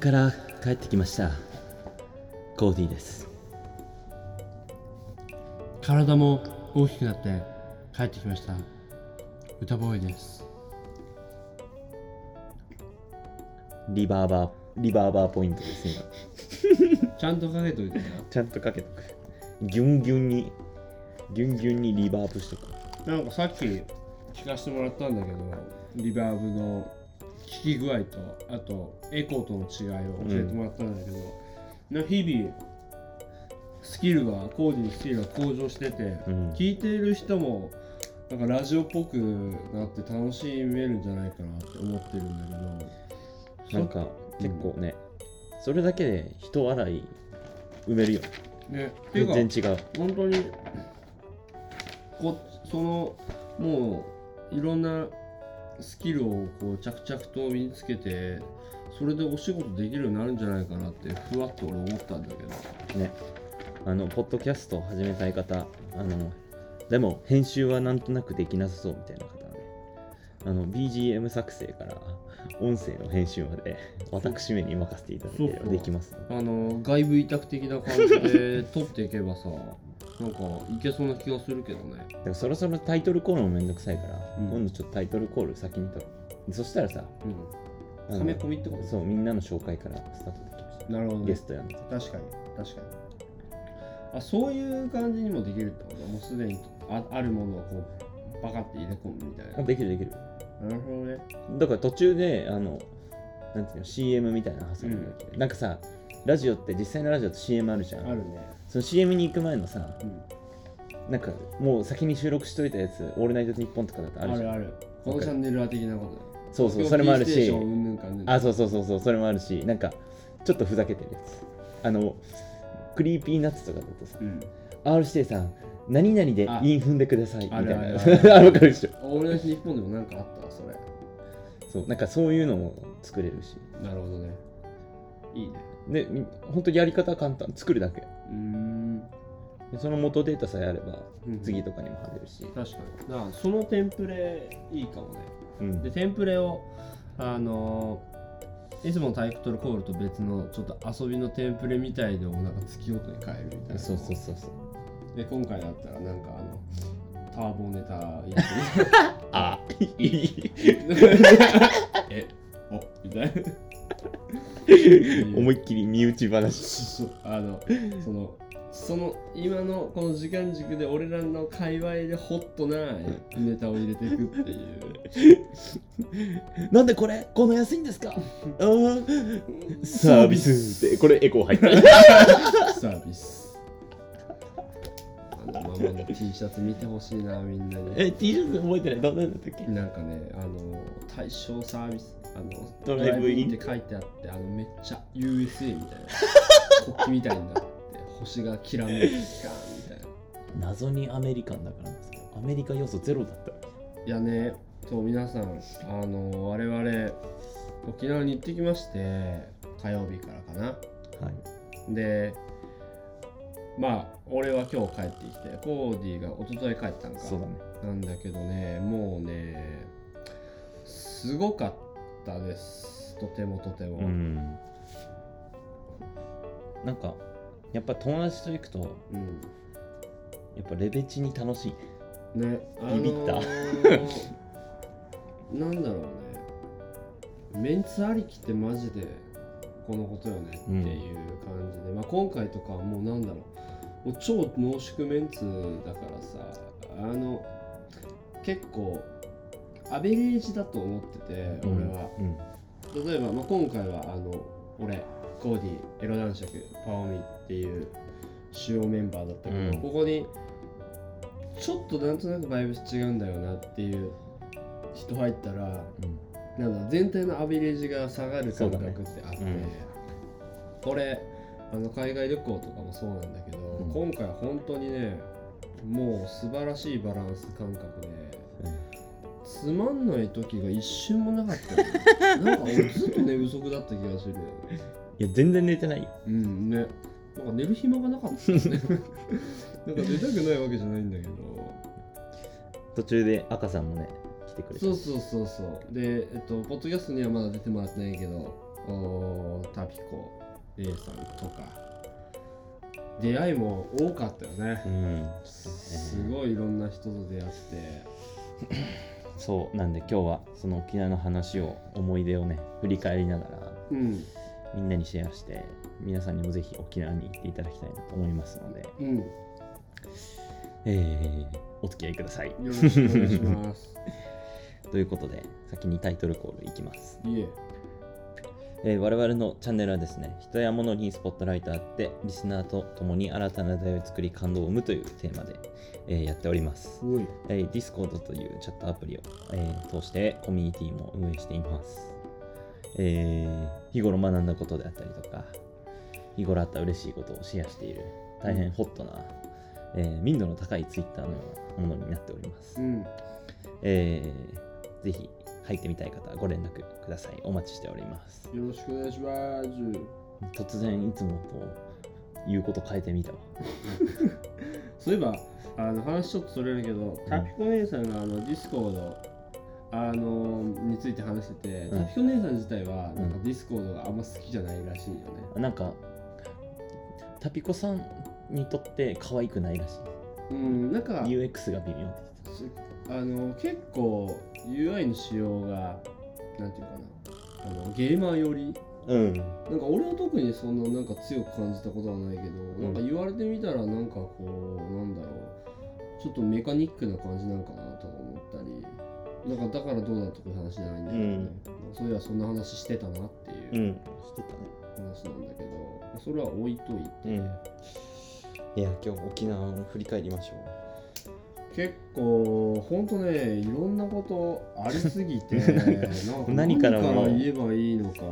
から帰ってきました。コーディです。体も大きくなって帰ってきました。歌ボーイです。リバーバーリバーバーポイントですね。今ちゃんとかけといてなちゃんとかけとく。ギュンギュンにギュンギュンにリバーブしとく。なんかさっき聞かせてもらったんだけどリバーブの効き具合とあとエコーとの違いを教えてもらったんだけど、な日々スキルがコーディのスキルが向上してて、うん。聞いている人もなんかラジオっぽくなって楽しめるんじゃないかなって思ってるんだけどなんか結構ね、それだけで人笑い埋めるよ。ねっていうか全然違う本当にこそのもういろんなスキルをこう着々と身につけてそれでお仕事できるようになるんじゃないかなってふわっと俺思ったんだけど。ね。あのポッドキャストを始めたい方あのでも編集はなんとなくできなさそうみたいな方はね。あの BGM 作成から音声の編集まで私めに任せていただければできますので。あの外部委託的な感じで撮っていけばさなんかいけそうな気がするけどね。だからそろそろタイトルコールもめんどくさいから、うん。今度ちょっとタイトルコール先に取ろうそしたらさうん。あのはめ込みってこと？そうみんなの紹介からスタートできましたなるほど、ね、ゲストやんで確かに。確かに。あそういう感じにもできるってこと？もうすでにああるものをこうバカって入れ込むみたいな。あできるできる。なるほどね。だから途中であのなんていうの CM みたいなの挟むだけ。で、なんかさラジオって実際のラジオって CM あるじゃん。あるねその CM に行く前のさうん。なんかもう先に収録しといたやつ「オールナイトニッポン」とかだとあるじゃん。あるある。このチャンネルは的なことねそうそうそれもあるし。あそうそうそうそうそれもあるしなんかちょっとふざけてるやつ。あのクリーピーナッツとかだとさうん、R 指定さん何々であ。韻踏んでくださいみたいなあるある。ああるわかるでしょ。俺の日本でもなんかあった？わそれ。そうなんかそういうのも作れるし。なるほどね。いいね。でみ本当にやり方は簡単。作るだけうーん。でその元データさえあればうん次とかにも貼れるし、確かに。だからそのテンプレいいかもね。うん。でテンプレをあのいつものタイトルコールと別のちょっと遊びのテンプレみたいのをなんか月ごとに変えるみたいな。そうそうそうそう。で今回だったらなんかあのターボネタやって あいい。えおみたいな思いっきり身内話。そうそう。あのそのその今のこの時間軸で俺らの界隈でホットなネタを入れていくっていう。なんでこれこんな安いんですか？あー。サービス。でこれエコー入ったサービス。あのママの T シャツ見てほしいなみんなに。え T シャツ覚えてない？どんなんだったっけ？なんかねあの対象サービスあのドライブイン。って書いてあってあのめっちゃ USA みたいな。国旗みたいになって星がきらめいてガーンみたいな。謎にアメリカンだからアメリカ要素ゼロだったいやね、そう皆さん、あの我々沖縄に行ってきまして、火曜日からかな。はい。で、まあ、俺は今日帰ってきて、コーディが一昨日帰ったんか。そうだね。なんだけどね、もうね、すごかったです。とてもとても。うん。なんかやっぱ友達と行くとうん。やっぱレベチに楽しい。ね、ビビった。あのーなんだろうね。メンツありきってマジでこのことよねっていう感じで、まあ、今回とかはもうなんだろう。もう超濃縮メンツだからさあの結構アベレージだと思ってて俺は、うん例えば、まあ、今回はあの俺コーディエロ男爵パオミっていう主要メンバーだったけど、うん。ここにちょっとなんとなくバイブス違うんだよなっていう人入ったらうん。なんだ全体のアベレージが下がる感覚ってあって、そうだねこれあの海外旅行とかもそうなんだけど、うん。今回は本当にねもう素晴らしいバランス感覚でつまんない時が一瞬もなかったよね。なんか俺ずっと寝不足だった気がするいや全然寝てないよ。うんね。なんか寝る暇がなかったよね。なんか寝たくないわけじゃないんだけど。途中で赤さんもね来てくれてそうそうそうそう。でえっとポッドキャストにはまだ出てもらってないけどおタピコ A さんとか。出会いも多かったよね。うん。すごいいろんな人と出会って そうなんで今日はその沖縄の話を思い出をね振り返りながらうん。みんなにシェアして皆さんにもぜひ沖縄に行っていただきたいなと思いますので、うん。よえーお付き合いください。ろしくお願いします。ということで先にタイトルコールいきます。いええー我々のチャンネルはですね、人や物にスポットライトあって、リスナーと共に新たな出会いを作り感動を生むというテーマで、えーやっております。えー Discord というチャットアプリを、えー通してコミュニティも運営しています。えー日頃学んだことであったりとか、日頃あった嬉しいことをシェアしている、大変ホットな、えー民度の高い Twitter のようなものになっておりますう。んえーぜひ入ってみたい方はご連絡ください。お待ちしております。よろしくお願いします突然いつもと言うこと変えてみたわ。そういえばあの話ちょっとそれるけど、タピコ姉さんがあのディスコードあのについて話してて、うんタピコ姉さん自体はうんなんかディスコードがあんま好きじゃないらしいよね。なんか、タピコさんにとって可愛くないらしうん、なんかい。UX が微妙あの結構 UI の仕様がなんていうかなあのゲーマー寄り言ってた。なんか俺は特にそんななんか強く感じたことはないけど、んなんか言われてみたらなんかこうなんだろうちょっとメカニックな感じなんかなとか思ったりなんかだからどうだとかいう話じゃないんだけど、ねそういやそんな話してたなっていううん。うん。して話なんだけど、それは置いといて、たね。うん。いや、今日沖縄を振り返りましょ結構ほんとねいろんなことありすぎて 何からも言えばいいのか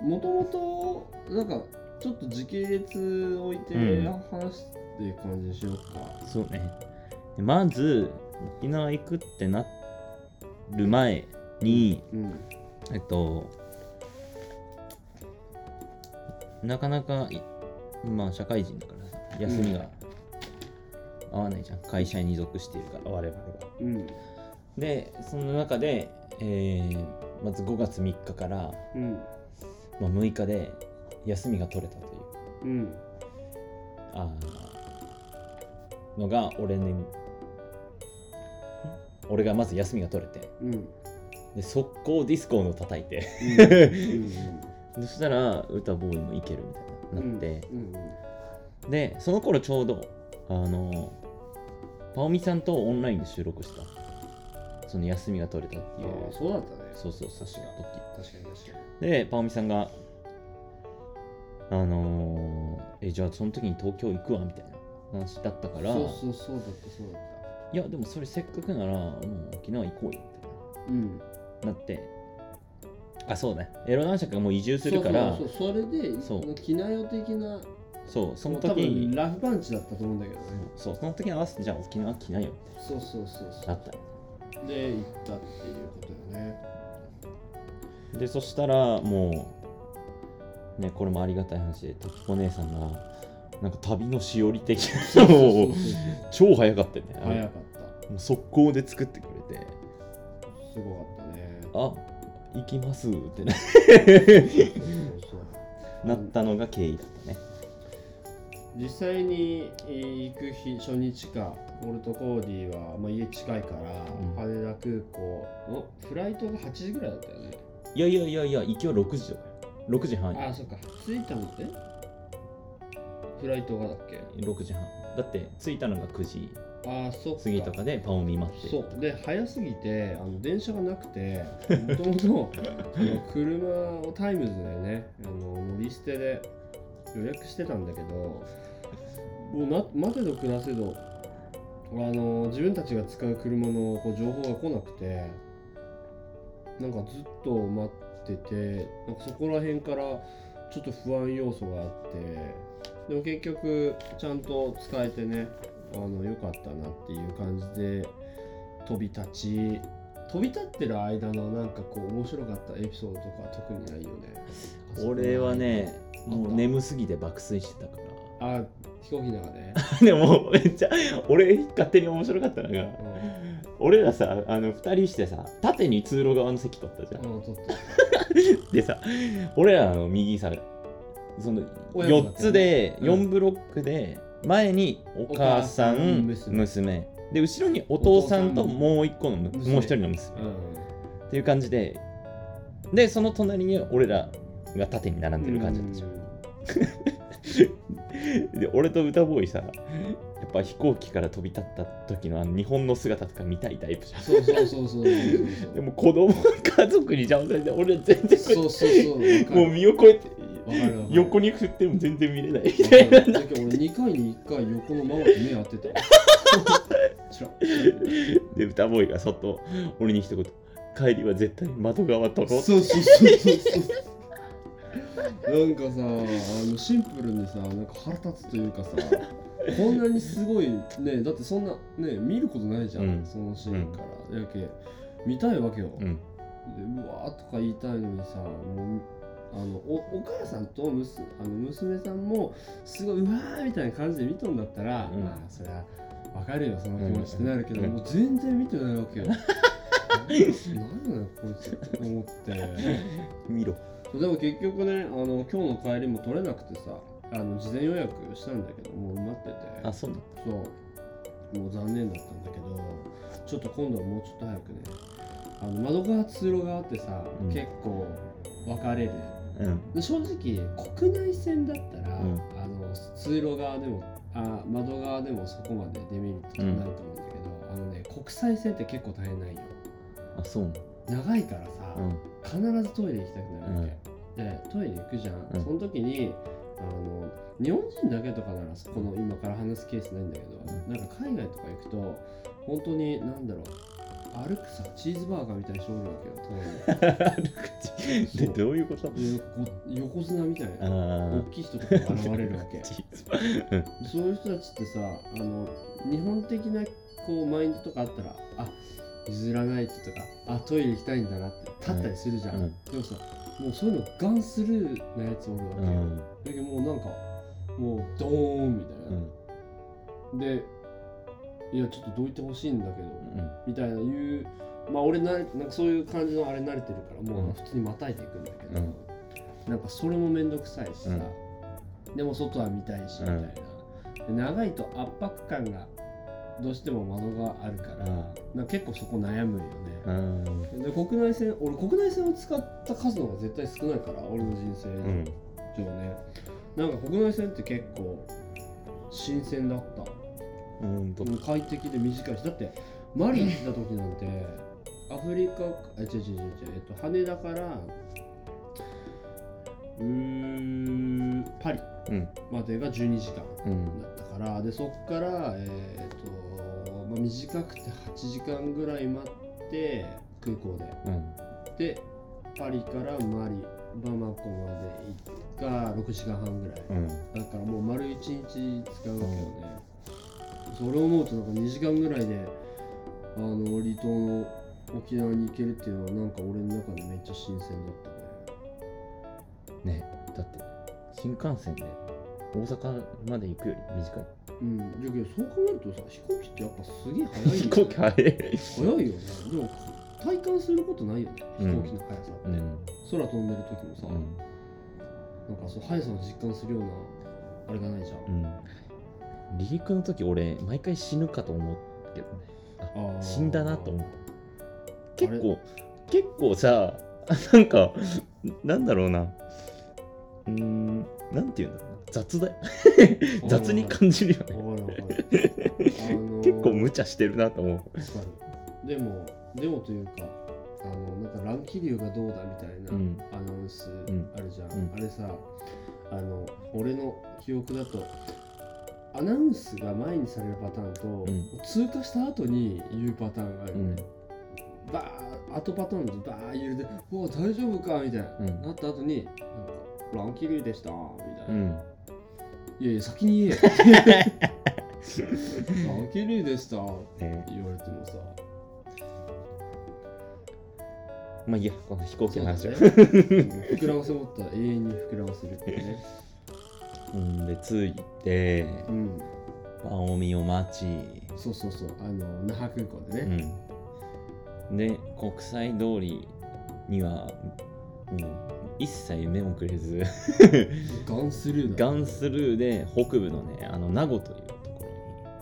もともとなんかちょっと時系列置いてうん話して感じにしようか、う。そうね。でまず、沖縄行くってなる前に、うんえっと、なかなかい、まあ、社会人だからさ、休みが合わないじゃん。会社に属しているから、我々は。うんで、その中で、えーまず5月3日から、うん。まあ、6日で休みが取れたという。うん。あーのが俺ねん？俺がまず休みが取れて。うん。うんで速攻ディスコードを叩いて。うん。そしたら歌ボーイもいけるみたいななって、うん。でその頃ちょうどあのパオミさんとオンラインで収録した。その休みが取れたっていう。ああそうだったね。そうそうそう確か時確かに確かでパオミさんがあのーえじゃあその時に東京行くわみたいな話だったから。にそうそうそうだったそうだった。いやでもそれせっかくならもう沖縄行こうよみたいうん。ななって。あそうねエロ男爵がもう移住するから。そうそうそれでそう。機内用的なそうその多時に。分ラフパンチだったと思うんだけどね。そうその時に合わせてじゃあ沖縄来ないよみそうそうそうそたいななったよで行ったっていうことよね。でそしたらもうねこれもありがたい話でタキコ姉さんがなんか旅のしおり的なのを超早かったよね。早かった。もう速攻で作ってくれて。すごかったね。あ行きますってなそうそう。なったのが経緯だったね実際に行く日初日か俺とコーディは、まあ、家近いから、うん。羽田空港のフライトが8時ぐらいだったよね。いやいやいやいや行きは6時とかよ6時半。ああそっか。着いたのって？フライトがだっけ？6時半。だって着いたのが9時。ああそっか。過ぎとかでパオミ待って。そう。で早すぎてあの電車がなくてもともと車をタイムズでねあの乗り捨てで予約してたんだけどもうな待てど暮らせどあの自分たちが使う車のこう情報が来なくてなんかずっと待っててなんかそこら辺からちょっと不安要素があってでも結局ちゃんと使えてねあの良かったなっていう感じで飛び立ち飛び立ってる間のなんかこう面白かったエピソードとか特にないよね。俺はねもう眠すぎて爆睡してたかあ飛行機の中で、ら でもめっちゃ俺勝手に面白かったのがう俺らさあの2人してさ縦に通路側の席取ったじゃん。あ取った。でさ俺らの右さその4親子だったよね。つでうん。4ブロックで前にお母さん娘で後ろにお父さんともう1個のもう1人の娘。うっていう感じで。でその隣に俺らが縦に並んでる感じなんでしょ。で俺と歌ボーイさやっぱ飛行機から飛び立った時のあの日本の姿とか見たいタイプじゃん。そうそうそうそうそうそう。でも子供家族に邪魔されて俺は全然こそうそうそう。わかる。もう身を越えて横に振っても全然見れない。みわたいな俺2回に1回横のママと目合ってた で歌ボーイがそっと俺に一言。帰りは絶対窓側取ろうそうそうそうそうそう。なんかさあのシンプルにさなんか腹立つというかさこんなにすごいねだってそんなね見ることないじゃん、うん。そのシーンから、やけ見たいわけよ、うん。でうわーとか言いたいのにさもうあのおお母さんとむすあの娘さんもすごいうわーみたいな感じで見とんだったら、うん。まあそりゃわかるよその気持ちってなるけど、うん。もう全然見てないわけよ。何なのこいつって思って。見ろ。そうでも結局ねあの今日の帰りも取れなくてさあの事前予約したんだけどもう埋まってて。あそうなんだそうもう残念だったんだけどちょっと今度はもうちょっと早くねあの窓側通路側ってさ、うん。結構分かれるうん。で正直国内線だったら、うん。あの通路側でもあ窓側でもそこまでデメリットないと思うんだけど、あのね国際線って結構大変ないよ。あそう長いからさ、うん。必ずトイレ行きたくなるわけ、でトイレ行くじゃん、うん。その時にあの日本人だけとかならこの今から話すケースないんだけど、うなんか海外とか行くと本当に何だろう歩くさチーズバーガーみたいにしておるわけよトイレ歩口でどういうこと？横綱みたいあなあ大きい人とかが現れるわけ。そういう人たちってさあの日本的なこうマインドとかあったらあ譲らないととかあトイレ行きたいんだなって立ったりするじゃん、うん。でもさもうそういうのガンスルーなやつおるわけよ、うん。だけどもうなんかもうドーンみたいな、うん。でいやちょっとどいてほしいんだけどうん。みたいな言うまあ俺ななんかそういう感じのあれ慣れてるからもうん。う普通にまたいでいくんだけど、うん。なんかそれもめんどくさいしさ、でも外は見たいしみたいな、で長いと圧迫感がどうしても窓があるから,、か結構そこ悩むよね、うん。で国内線俺国内線を使った数の方が絶対少ないから俺の人生うん。上ね、なんか国内線って結構新鮮だったうんとうん快適で短いしだってマリ行った時なんてアフリカあ違う違う違う違う、えっと、羽田からうーパリうん。までが12時間うん。だったからでそっからえっ、と、まあ、短くて8時間ぐらい待って空港で。うん。でパリからマリバマコまで行が6時間半ぐらい、うん。だからもう丸1日使うわけよね、それを思うとなんか2時間ぐらいであの離島の沖縄に行けるっていうのはなんか俺の中でめっちゃ新鮮だったねねだって新幹線で大阪まで行くより短いうんだけどそう考えるとさ飛行機ってやっぱすげえ速い、ね、飛行機早い速いよねでも体感することないよね飛行機の速さって、うん空飛んでる時もさ、うんなんかそう速さを実感するようなあれがないじゃんうん離陸の時俺毎回死ぬかと思うけどね。あー。死んだなと思う結構結構さ なんかなんだろうな。うーんなんて言うんだろうな。雑だよ。雑に感じるよね。結構無茶してるなと思う。でも、でもというか、あの、なんか乱気流がどうだみたいなうん。アナウンスん。あるじゃん。うん。あれさ、あの、俺の記憶だと、アナウンスが前にされるパターンと、ん通過した後に言うパターンがあるよね。うんバー後パターンでバー言うで、おお、大丈夫か？みたいな。うんなった後に、なんか、乱気流でしたみたいな。うんいやいや、先に言えよ。乱気流でしたってね言われてもさ。まあいいやこの飛行機の話はね膨らませ持ったら永遠に膨らませるってね。うんで着いてうん。パオミを待ち。そうそうそう。あの、那覇空港でね。うん。で国際通りにはもう一切目もくれず。ガンスルーだ。ガンスルーで北部のねあの名護というところに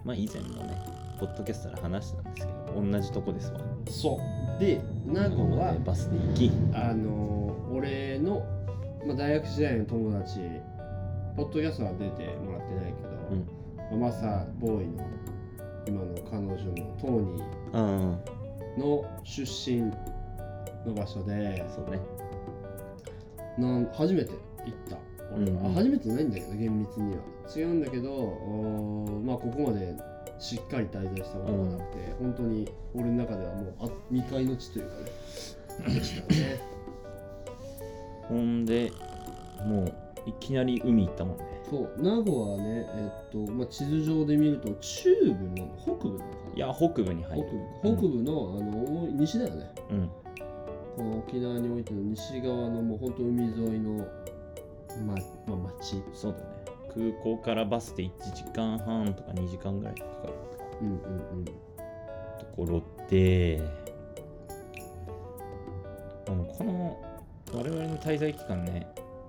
まあ以前もねポッドキャストで話したんですけど同じとこですわ。そう。で名護はでバスで行き。あの俺の、まあ、大学時代の友達ポッドキャストは出てもらってないけど、まあ、マサボーイの今の彼女のトーニあーの出身の場所であそうね。なん初めて行った。俺は、うん初めてないんだけど厳密には。違うんだけどまあここまでしっかり滞在したことがなくて、本当に俺の中ではもうあ未開の地というかねでしたね。ほんでもういきなり海行ったもんね。そう。名護はねえっと、まあ、地図上で見ると中部なの北部なのかないや北部に入北る部。北部の,、あの西だよね。うん。この沖縄においての西側のもう本当海沿いの、ままあ、町。そうだね。空港からバスで1時間半とか2時間ぐらいかかる。うんうんうん。ところでこの我々の滞在期間ね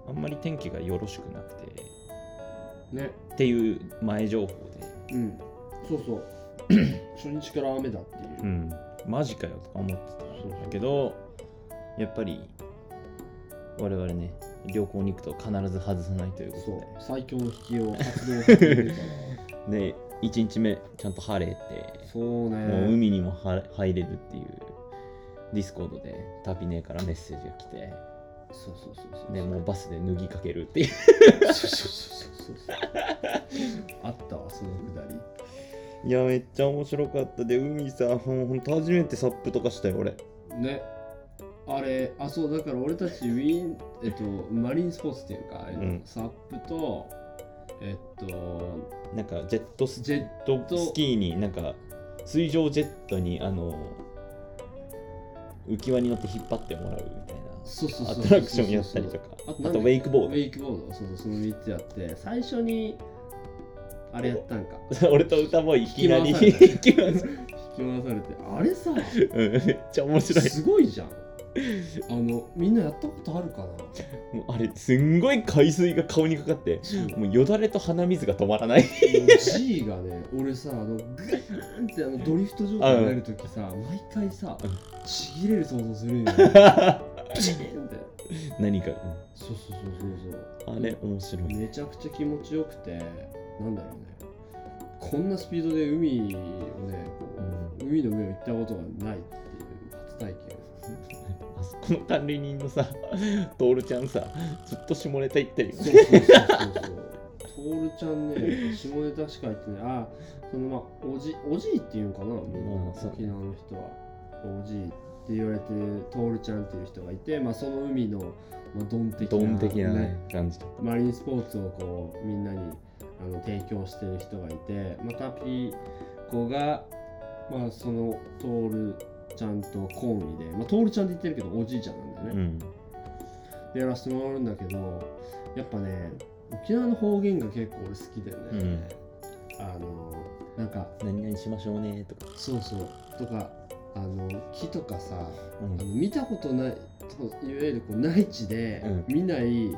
あんまり天気がよろしくなくて。ね。っていう前情報で。うん。そうそう。初日から雨だっていう、うん。マジかよとか思ってたんだけどやっぱり我々ね旅行に行くと必ず外さないというこそう。と最強の引きを発動してるから。でで1日目ちゃんと晴れてそうね。もう海にもは入れるっていうディスコードでタピ姉からメッセージが来てそうそうそうそう。でもうバスで脱ぎかけるっていう。そうそうそうそうそうあったわそのくだり。いやめっちゃ面白かった。で海さほんほんと初めてサップとかしたよ俺。ね。あれあそうだから俺たちウィーンえっとマリンスポーツっていうか、うん。サップとえっとなんかジェットスジェット。トスキーになんか水上ジェットにあの浮き輪に乗って引っ張ってもらうみたいなそうそうアトラクションやったりとか。あとウェイクボードウェイクボードそうそうその3つやって最初にあれやったんか。俺と歌ボーイいきなり引き回されて。あれさ。うん。めっちゃ面白い。すごいじゃん。あのみんなやったことあるかな。もうあれすんごい海水が顔にかかってもうよだれと鼻水が止まらない。G がね俺さあのグーンってあのドリフト状態になるときさ毎回さうんちぎれる想像するんよね ピシーンって何か、そうそうそうそうそう。うんあれ面白い。めちゃくちゃ気持ちよくてなんだろうね。こんなスピードで海をねこう、海の上を行ったことがないっていう初体験あそこの管理人のさ トールちゃんさずっと下ネタ言ってるよそうそうそうそうそう。トールちゃんね下ネタしか言ってない。あそのまあおじおじいっていうのかなみんな沖縄の人は。おじいって言われてるトールちゃんっていう人がいてまあその海の、まあ、ドン的な,、ドン的なね感じ。とマリンスポーツをこうみんなにあの提供してる人がいて、まあ、タピコが、まあ、そのトールちゃんとコンビで、まあ、トールちゃんって言ってるけどおじいちゃんなんだよね、うん。でやらせてもらうんだけどやっぱね沖縄の方言が結構俺好きだよね、あのなんか何々しましょうねとか、そうそう。とかあの木とかさうん。あの見たことないといわゆるこう内地でうん。見ない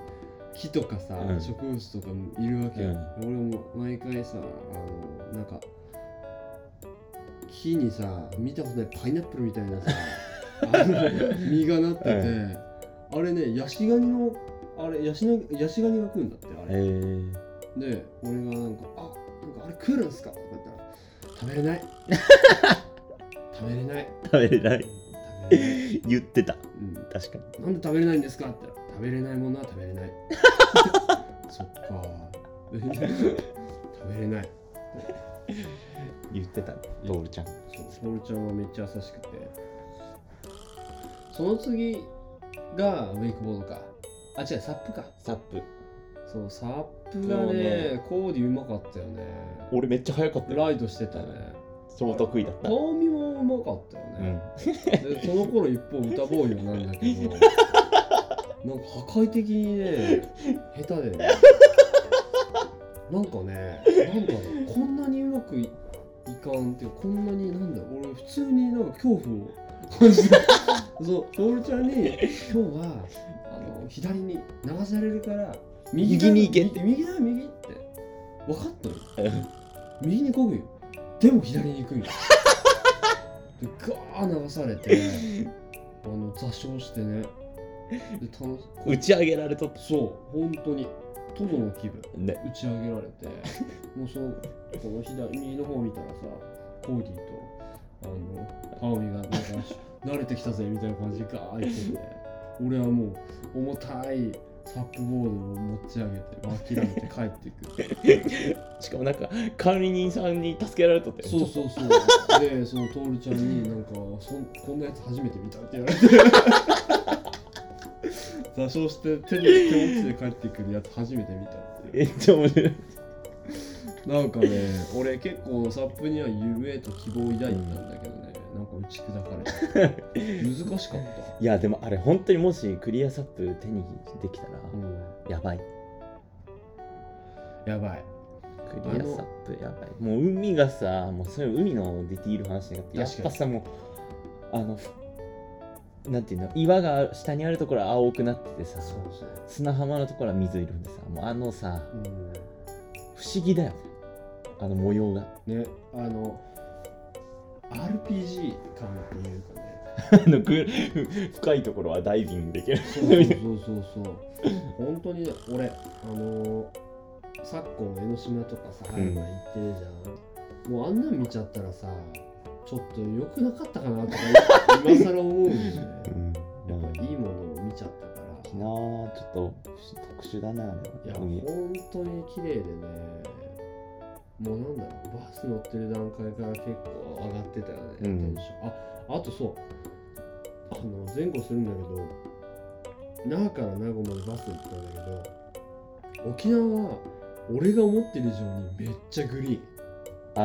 木とかさ、うん。植物とかいるわけよ、うん。俺も毎回さあのなんか木にさ見たことないパイナップルみたいなさ あの実がなってて、うあれねヤシガニのあれヤシのヤシガニが食うんだってあえれ、ー、で俺がなんか「あなんかあれ食えるんすか?」とか言ったら「食べれない 食べれない。食べれない。食べれない」言ってた。うん。確かに。なんで食べれないんですかって食べれないものは食べれない。そっか。食べれない。言ってた。ねトールちゃん。そうトールちゃんはめっちゃ優しくて。その次がウェイクボードか。あ違うサップか。サップ。そうサップがねね。コーディうまかったよね。俺めっちゃ早かったよ。ライドしてたね超得意だった。香味もうまかったようねん、でその頃一方歌ボーイはなんだけど なんか破壊的にね下手でね。なんかねなんだろうこんなにうまくいいかんってこんなになんだろう俺普通になんか恐怖をマジでそう徹ちゃんに今日はあの左に流されるから右に行けって。右だよ右って。分かったよ 右にこぐよでも左に行くんよ でガー流されてあの座礁してね。で楽し打ち上げられとっそう本当に。トドの気分。たね。打ち上げられて。もうそのこの左右の方見たらさコーディとあのハオミがなんか慣れてきたぜみたいな感じでガーッってて俺はもう重たいサップボードを持ち上げて諦めて帰っていく しかもなんか管理人さんに助けられとったよそうそうそう。でそのトールちゃんになんかそんこんなやつ初めて見たって言われて。座礁して手に手持ちで帰ってくるやつ初めて見たってめっちゃ面白い。なんかね、俺結構サップには夢と希望を抱いてたんだけどね、なんか打ち砕かれて 難しかった。いやでもあれ本当にもしクリアサップ手にできたらうん、やばい。やばい。クリアサップやばい。もう海がさもうそういう海のディティール話になってやっぱさもうあのふなんていうの岩が下にあるところは青くなっててさ。砂浜のところは水色でさもうあのさ不思議だよ。あの模様が。うん、ね、あの、RPG 感っていうかね、あのぐ深いところはダイビングできるそうそうそうそう。本当にね俺、あのー、昨今江ノ島とかさ、うん今行ってるじゃん。もうあんなん見ちゃったらさ、ちょっと良くなかったかなとか今更思うんだよね。やっぱいいものを見ちゃったから。沖縄はちょっと特殊だなあいや、れは海本当に綺麗でね、もうなんだろう、バス乗ってる段階から結構上がってたよね、うん。テンション。あ、あとそう、あの前後するんだけど、那覇から名護までバス行ったんだけど、沖縄は俺が思ってる以上にめっちゃグリああ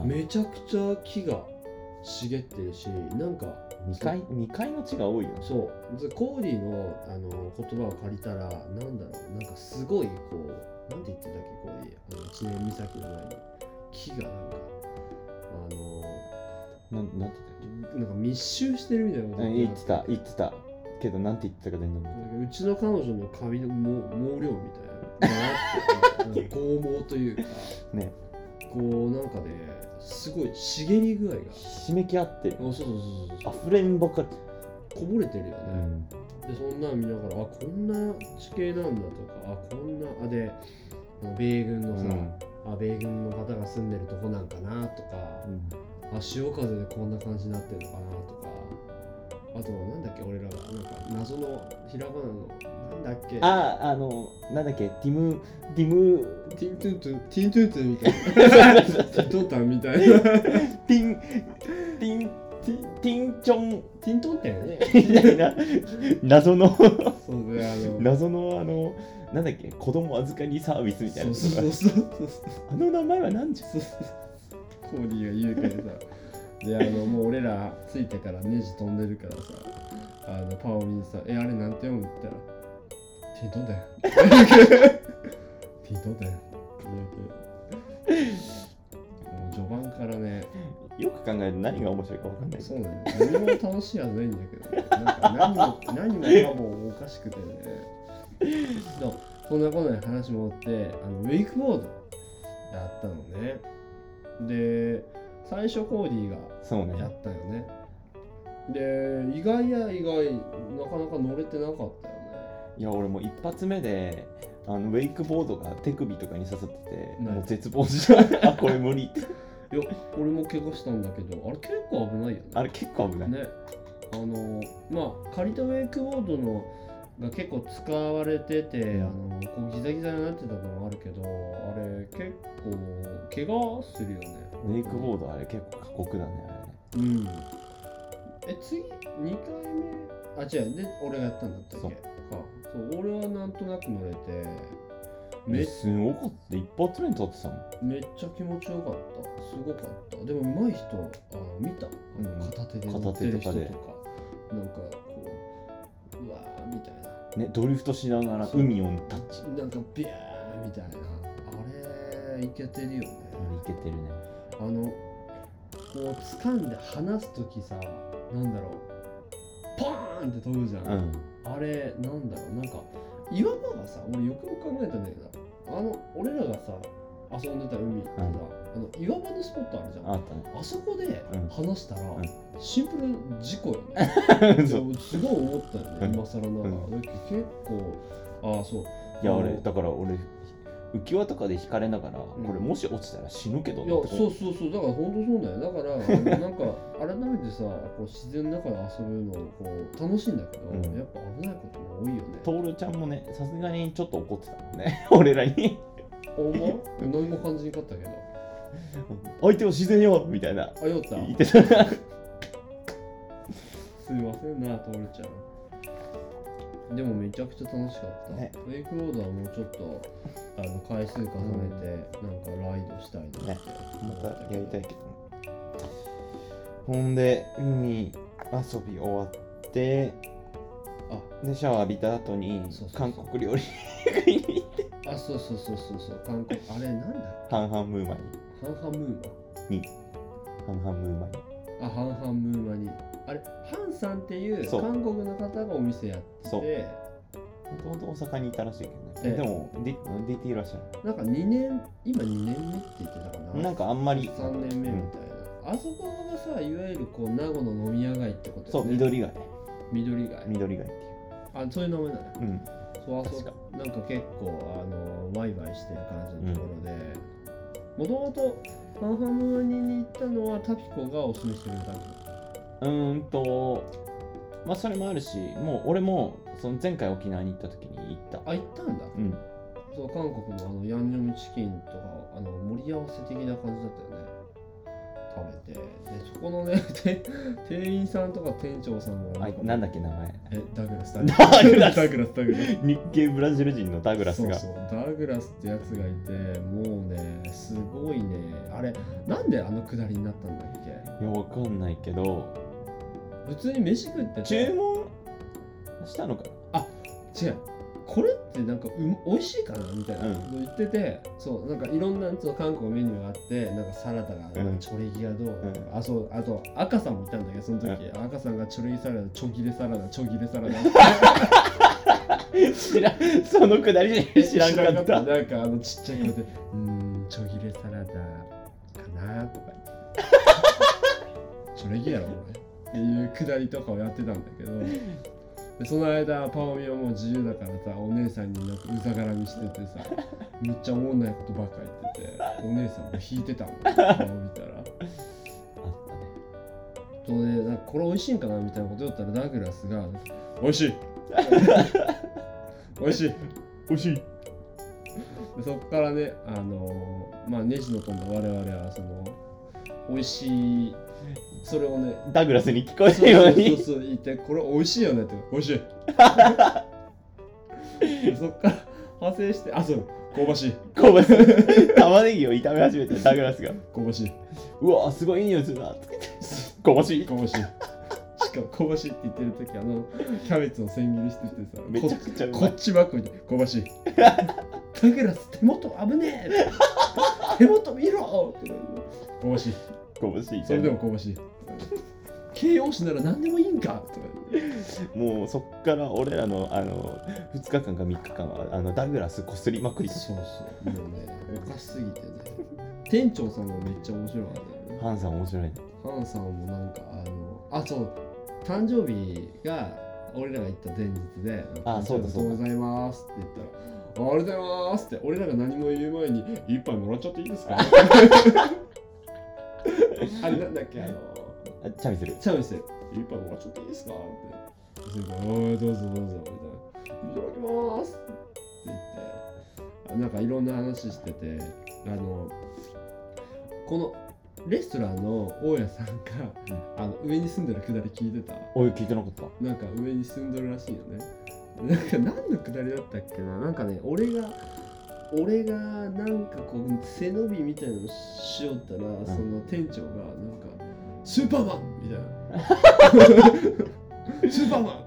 ー。ン。めちゃくちゃ木が茂ってるし、なんか、未開未開の地が多いよ。そう。でコーディのあの言葉を借りたらなんだろうなんかすごいこうなんて言ってたっけコーディあの知念岬の前に。木がなんかあなんなんてのなんか密集してるみたいなこと言ってた言ってたけどなんて言ってたか全然覚えてなんかうちの彼女の髪の毛毛量みたいな。だな剛毛というか。ね。こうなんかねすごい茂り具合が。締めき合ってる。あそうそうそうそう溢れんばかりこぼれてるよね、うん。でそんなん見ながらあこんな地形なんだとかあこんなあで米軍のさ、あ米軍の方が住んでるとこなんかなとか、あ潮風でこんな感じになってるのかなとかあとなんだっけ俺らがなんか謎のひらがなのなんだっけ。あああのなんだっけティムティムティントゥントゥン ティントゥントゥンみたいな。ティントンタンみたいな。ティンティンティンティンチョンティントンタンやねみたいな謎の。そうであの謎のあのなんだっけ子供預かりサービスみたいな。そうそうそうそう。あの名前は何じゃコーディが言うからさ。であのもう俺ら着いてからネジ飛んでるからさ。あのパオミにさ「えあれなんて読む?」って言ったら「ティントンだよ」ティントンだよ」言うて。もう序盤からねよく考えると何が面白いか分かんない。そうなんだよ何も楽しいはずないんだけど、ね、なんか何も何もかもおかしくてね。そうそんなことで話もってあのウェイクボードやったのね。で最初コーディがそうねやったよね。で意外や意外なかなか乗れてなかったよね。いや俺もう一発目であのウェイクボードが手首とかに刺さっててない。もう絶望した あこれ無理っていや俺も怪我したんだけどあれ結構危ないよね。あれ結構危ない、ね。あのまあ借りたウェイクボードのが結構使われてて、うんあのこうギザギザになってたのもあるけどあれ結構怪我するよね。ウェイクボードあれ結構過酷だねあれね。うん。え次2回目？あ違う。で俺がやったんだったっけ？か。そう俺はなんとなく乗れてめすごかった一発目に立ってたもんめっちゃ気持ちよかった。すごかった。でも上手い人あの見た？うん。片手で乗ってる人とか。片手とかでなんかこううわーみたいな。ねドリフトしながら海をタッチなんかビャーみたいな。あれいけてるよね。あれいけてるね。あのこう掴んで離す時さなんだろう。パーンって飛ぶじゃん、うん。あれなんだろう。なんか岩場がさ俺よくよく考えたんだけどあの俺らがさ遊んでた海ってさ、うんあの岩場のスポットあるじゃん。ああったね。そこでうん。話したら、ん。シンプル事故よね。すごい思ったよねうん。今更ながら、結構ああそう。いや俺だから俺浮き輪とかで引かれながら、ん。これもし落ちたら死ぬけどいやそうそうそう。だから本当そうだよだからなんか改めてさ こう自然の中で遊ぶのこう楽しいんだけど、うん。やっぱ危ないことも多いよね。トールちゃんもねさすがにちょっと怒ってたもんね。俺らに。お前？何も感じにかったけど。相手は自然よみたいな。あよった？言って。たすいませんなトールちゃんでもめちゃくちゃ楽しかった、ね。ウェイクロードはもうちょっとあの回数重ねてなんかライドしたいなってね。またやりたいけど。ほんで海遊び終わってあ。でシャワー浴びた後にそうそうそう。韓国料理食いに行って。あそうそうそうそうそう。韓国あれなんだハンハンムーマハンハンムーニに。ハンハンムーマニ。マあハンハンムーマに。あれハンさんっていうそう。韓国の方がお店やってそう。てもともと大阪にいたらしいけどね、ええ。でも出出ていらっしゃなんか2年今2年目って言ってたかな。るなんかあんまり。3年目みたいな、あそこがさいわゆるこう名護の飲み屋街ってことそう緑街。緑街。緑街っていう。あそういう名前なのうん。そうあそ確か。こなんか結構あのワイワイしてる感じのところで。もともとハンハムニに行ったのはタピコがおすすめしてくれたのうーんとまあそれもあるしもう俺もその前回沖縄に行った時に行った。あ行ったんだ。うん。そう韓国のあのヤンニョムチキンとかあの盛り合わせ的な感じだったよね食べてでそこのね て店員さんとか店長さんもあなんだっけ名前？えダグラス ダグラス。ダグラスダグラス。日系ブラジル人のダグラスが。そうそう。ダグラスってやつがいてもうねすごいね。あれなんであのくだりになったんだっけ？いやわかんないけど。普通に飯食ってて。注文したのか？違うこれってなんかう美味しいかなみたいなうん。こと言ってて、そうなんかいろんなその韓国メニューがあってなんかサラダが、うん。チョレギがどう、ん。あそうあと赤さんもいたんだけどその時、赤さんがチョレギサラダチョギレサラダチョギレサラダ。な知らん。そのくだり知らんかった。なんかあのちっちゃい声で「うーんチョギレサラダかな」とか言って「チョレギやろお前」っていうくだりとかをやってたんだけどでその間パオミはもう自由だからさお姉さんになんかうざがらみしててさ めっちゃおもんないことばっか言っててお姉さんも引いてたもん 顔見たら。あったね。それでなんかこれ美味しいんかなみたいなこと言ったらダグラスが「美味しい。美味しい」美味しい。でそこからね、あのーまあ、ネジの飛んだ我々はその美味しい。それをねダグラスに聞こえそうるようそうにそう言ってこれ美味しいよねって美味しい。で そっから派生してあそう香ばしい。香ばしい。玉ねぎを炒め始めてダグラスが。香ばしい。うわすごいいい匂いするな香ばしい。香ばしい。しかも香ばしいって言ってる時あのキャベツを千切りしててさめちゃくちゃこっちばっかり香ばしい。ダグラス手元危ねえ 手元見ろって香ばしい香ばしいそれでも香ばしい形容詞なら何でもいいんか？とかもうそっから俺らのあの2日間か3日間はあのダグラスこすりまくり。そうそう。もうねおかしすぎてね。店長さんもめっちゃ面白かったよね。ハンさん面白いね。ハンさんもなんかあのあそう。誕生日が俺らが行った前日で「あそうだそうだ。ありがとうございます」って言ったら「あありがとうございます」って俺らが何も言う前に「一杯もらっちゃっていいですか? 」あれなんだっけあのあチャミするチャミス一杯もらっちゃっていいですか?」って。それからおいどうぞどうぞ」みたいな「いただきます」って言って。あなんかいろんな話しててあのこのレストランの大家さんが、あの上に住んでるくだり聞いてた。おい聞いてなかった。なんか上に住んどるらしいよね 何のくだりだったっけな？なんかね俺が俺がなんかこう背伸びみたいなのしよったら、その店長がなんか「スーパーマン!」みたいな「スーパーマン!」っ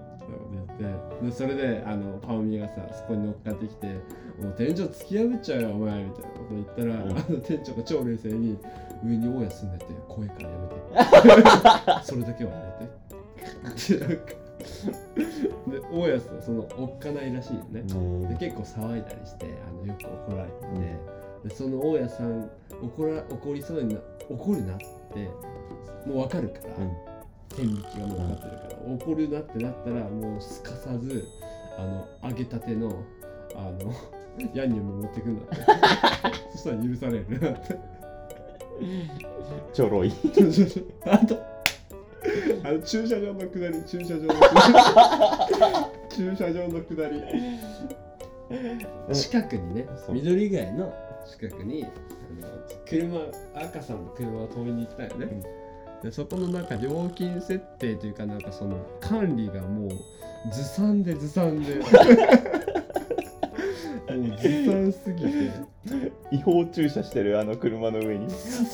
て言ってでそれであのパオミがさそこに乗っかってきて「もう店長突き破っちゃうよお前」みたいなこと言ったら、うんあの店長が超冷静に「上に大家住んでて怖いからやめて それだけはやめて」なんかで大家さんそのおっかないらしいよね。もで結構騒いだりしてあのよく怒られて。て、でその大家さん怒ら怒りそうにな怒るなってもう分かるから、うん。天引きがもう分かってるから、怒るなってなったらもうすかさずあの揚げたてのあの ヤンニョム持ってくんだって。そしたら許されるなって。ちょろい。あとあの駐車場の下り駐車場の下り。駐車場の下り。近くにねそう。緑街の近くにあの車赤さんの車を止めに行ったよね、でそこのなんか料金設定というかなんかその管理がもうずさんでずさんで。もうずさんすぎて違法駐車してるあの車の上に。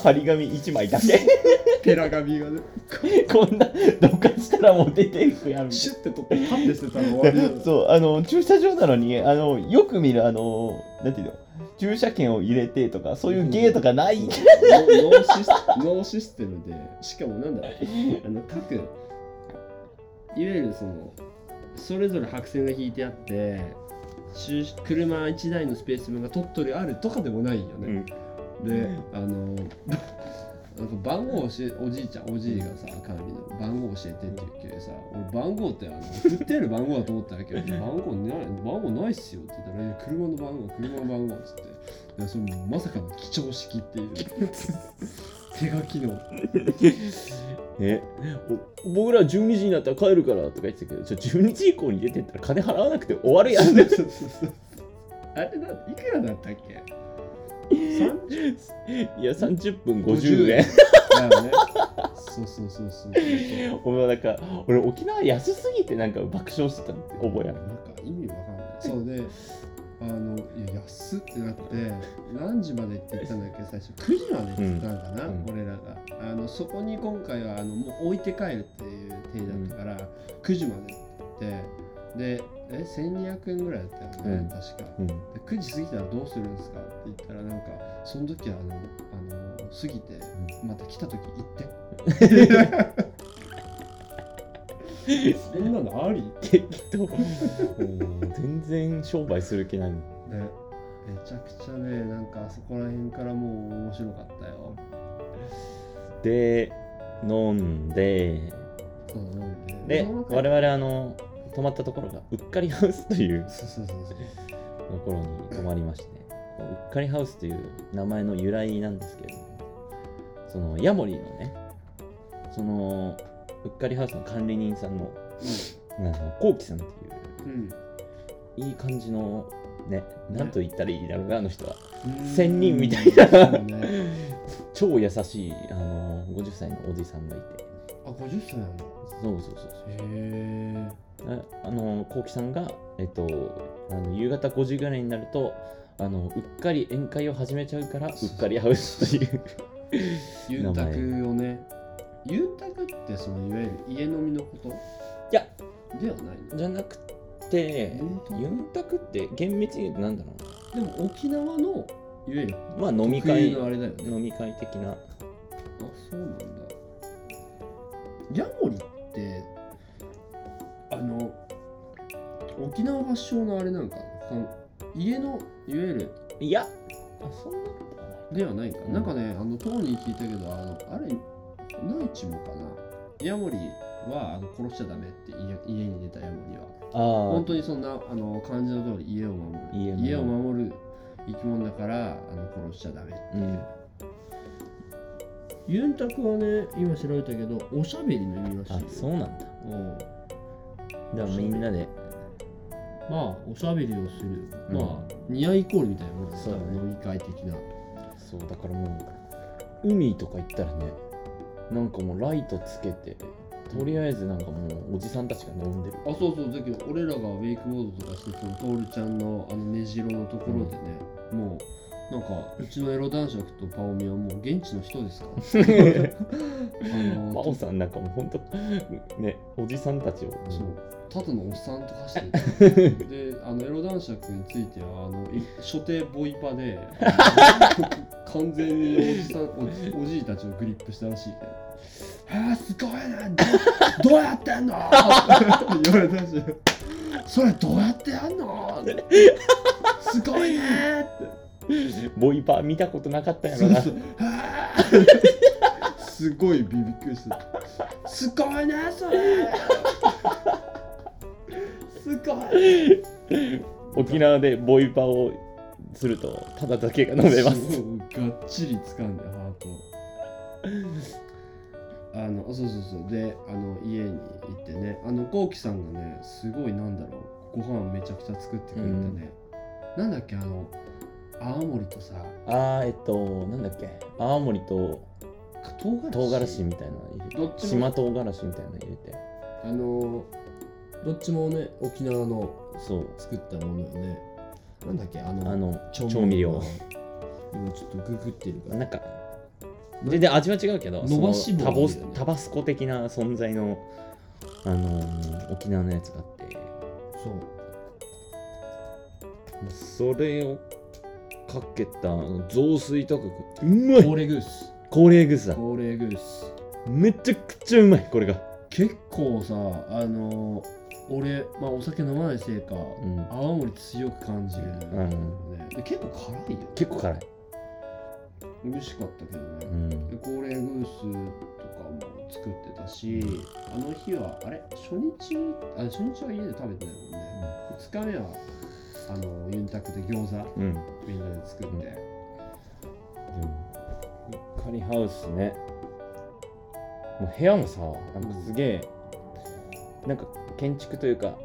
張り紙1枚だけ。ペラ紙がね。こんなどかしたらもう出ていくやん。シュッて取ってパッて捨てたら終わそうあの駐車場なのにあのよく見るあのなんていうの？駐車券を入れてとかそういうゲーとかない、ノノーシスノーシステムで。しかもなんだろうあの各いわゆるそのそれぞれ白線が引いてあって駐車1台のスペース分が取っとりあるとかでもないようん。ね、であの なんか番号教えおじいちゃんおじいがさ管理の番号教えてって言うけどさ俺番号ってあの振ってある番号だと思ったわけよ 番号ない番号ないっすよって言ったら車の番号車の番号っつって。いやそれまさかの記帳式っていう 手書きの。え お僕ら12時になったら帰るからとか言ってたけどちょ12時以降に出てったら金払わなくて終わるやん。あれないくらだったっけ？30 いや30分50円。だよね。そうそうそうそうお前なんか俺沖縄安すぎてなんか爆笑してたの覚えある。なんか意味わかんない。そうであのいや安ってなって何時までって言ったんだけど最初。9時までって言ったのかな、うん。俺らが。あのそこに今回はあのもう置いて帰るっていう体だったから、9時までって言ってでえ1200円ぐらいだったよね、うん。確か。うん。で9時過ぎたらどうするんですかって言ったらなんかその時はあのあの過ぎてまた来た時行って そんなのあり？適当もう全然商売する気ないね、めちゃくちゃね、なんかあそこら辺からもう面白かったよ。で飲んで。そうなんで。我々あの泊まったところがうっかりハウスという。ところに泊まりまして。ねうっかりハウスという名前の由来なんですけれども。そのヤモリのねそのうっかりハウスの管理人さんのあのコウキさんってうん。いういい感じのねなんと言ったらいいだろうなあの人はうん。仙人みたいなね。超優しいあの50歳のおじさんがいてあ、50歳なんだ。そうそうそうそうへえ。ああのこうきさんが、えっと、あの夕方5時ぐらいになるとあのうっかり宴会を始めちゃうからうっかりハウスというユンタクをね。ユンタクってそのいわゆる家飲みのこと？いや。ではないの？じゃなくて本当ユンタクって厳密に言うとなんだろでも沖縄のいわゆるまあ飲み特会。有のあれだよね。飲み会的な。あ、そうなんだ。ヤモリって、あの、沖縄発祥のあれなんか？家の、いわゆる、いや。あそんなことはない。ではないか。うんなんかね、あの、当に聞いたけど、あの、あれ、内地もかな？ヤモリはあの殺しちゃダメって家家に出たヤモリは。あ本当にそんなあの漢字の通り家を守る。家を守る生き物だからあの殺しちゃダメっていう。うんユンタクはね、今調べたけど、おしゃべりの意味らしいあよ。そうなんだうんだからみんなでまあ、おしゃべりをする。うんまあ、似合いイコールみたいなもんだね飲み会的な。そうだからもう海とか行ったらねなんかもうライトつけてとりあえずなんかもうおじさんたちが飲んでる。あ、そうそう、だけど、俺らがウェイクボードとかして、そのトールちゃんのあの目白のところでね、もう、なんか、うちのエロ男爵とパオミはもう現地の人ですか？ら。あの真央さんなんかもうほんとねおじさんたちをそう、ただのおっさんとかしていて で、あのエロ男爵については、あのい所定ボイパで、完全におじさんおじ、おじいたちをグリップしたらしいね。あすごいねどどうやってんの?」って言われたし「それどうやってやんの?」すごいねってボイパー見たことなかったやろな。すごいビビっくりした。すごいねそれ。すごい。沖縄でボイパーをするとただだけが飲めます。そうがっちり掴んでハートを。あのそうそうそう。であの家に行ってね。あのこうきさんがねすごいなんだろう。ご飯めちゃくちゃ作ってくれてね、なんだっけあの青森とさあーえっとなんだっけ。青森と唐辛子？唐辛子みたいなの入れどってちも？島唐辛子みたいなの入れて。あのどっちもね沖縄のそう。作ったものよね。なんだっけあのあの調調味料。今ちょっとググってるか。らなんか全然味は違うけど伸ばし棒そのタボみたいなタバスコ的な存在のあのー沖縄のやつがあって。そう。それをかけた雑炊とかうまい。高齢グース。高齢グスだ。高齢グース。めちゃくちゃうまいこれが。結構さあの俺、まあ、お酒飲まないせいか、ん。青森強く感じる、んね。で結構辛いよ。結構辛い。美味しかったけどね、うん。で高齢グースとかも作ってたし、あの日はあれ？初日？あ初日は家で食べてないもんね、2日目はあのユンタクで餃子うん。みんなで作って、でもうっかりハウスね。もう部屋もさなんかすげえなんか建築というか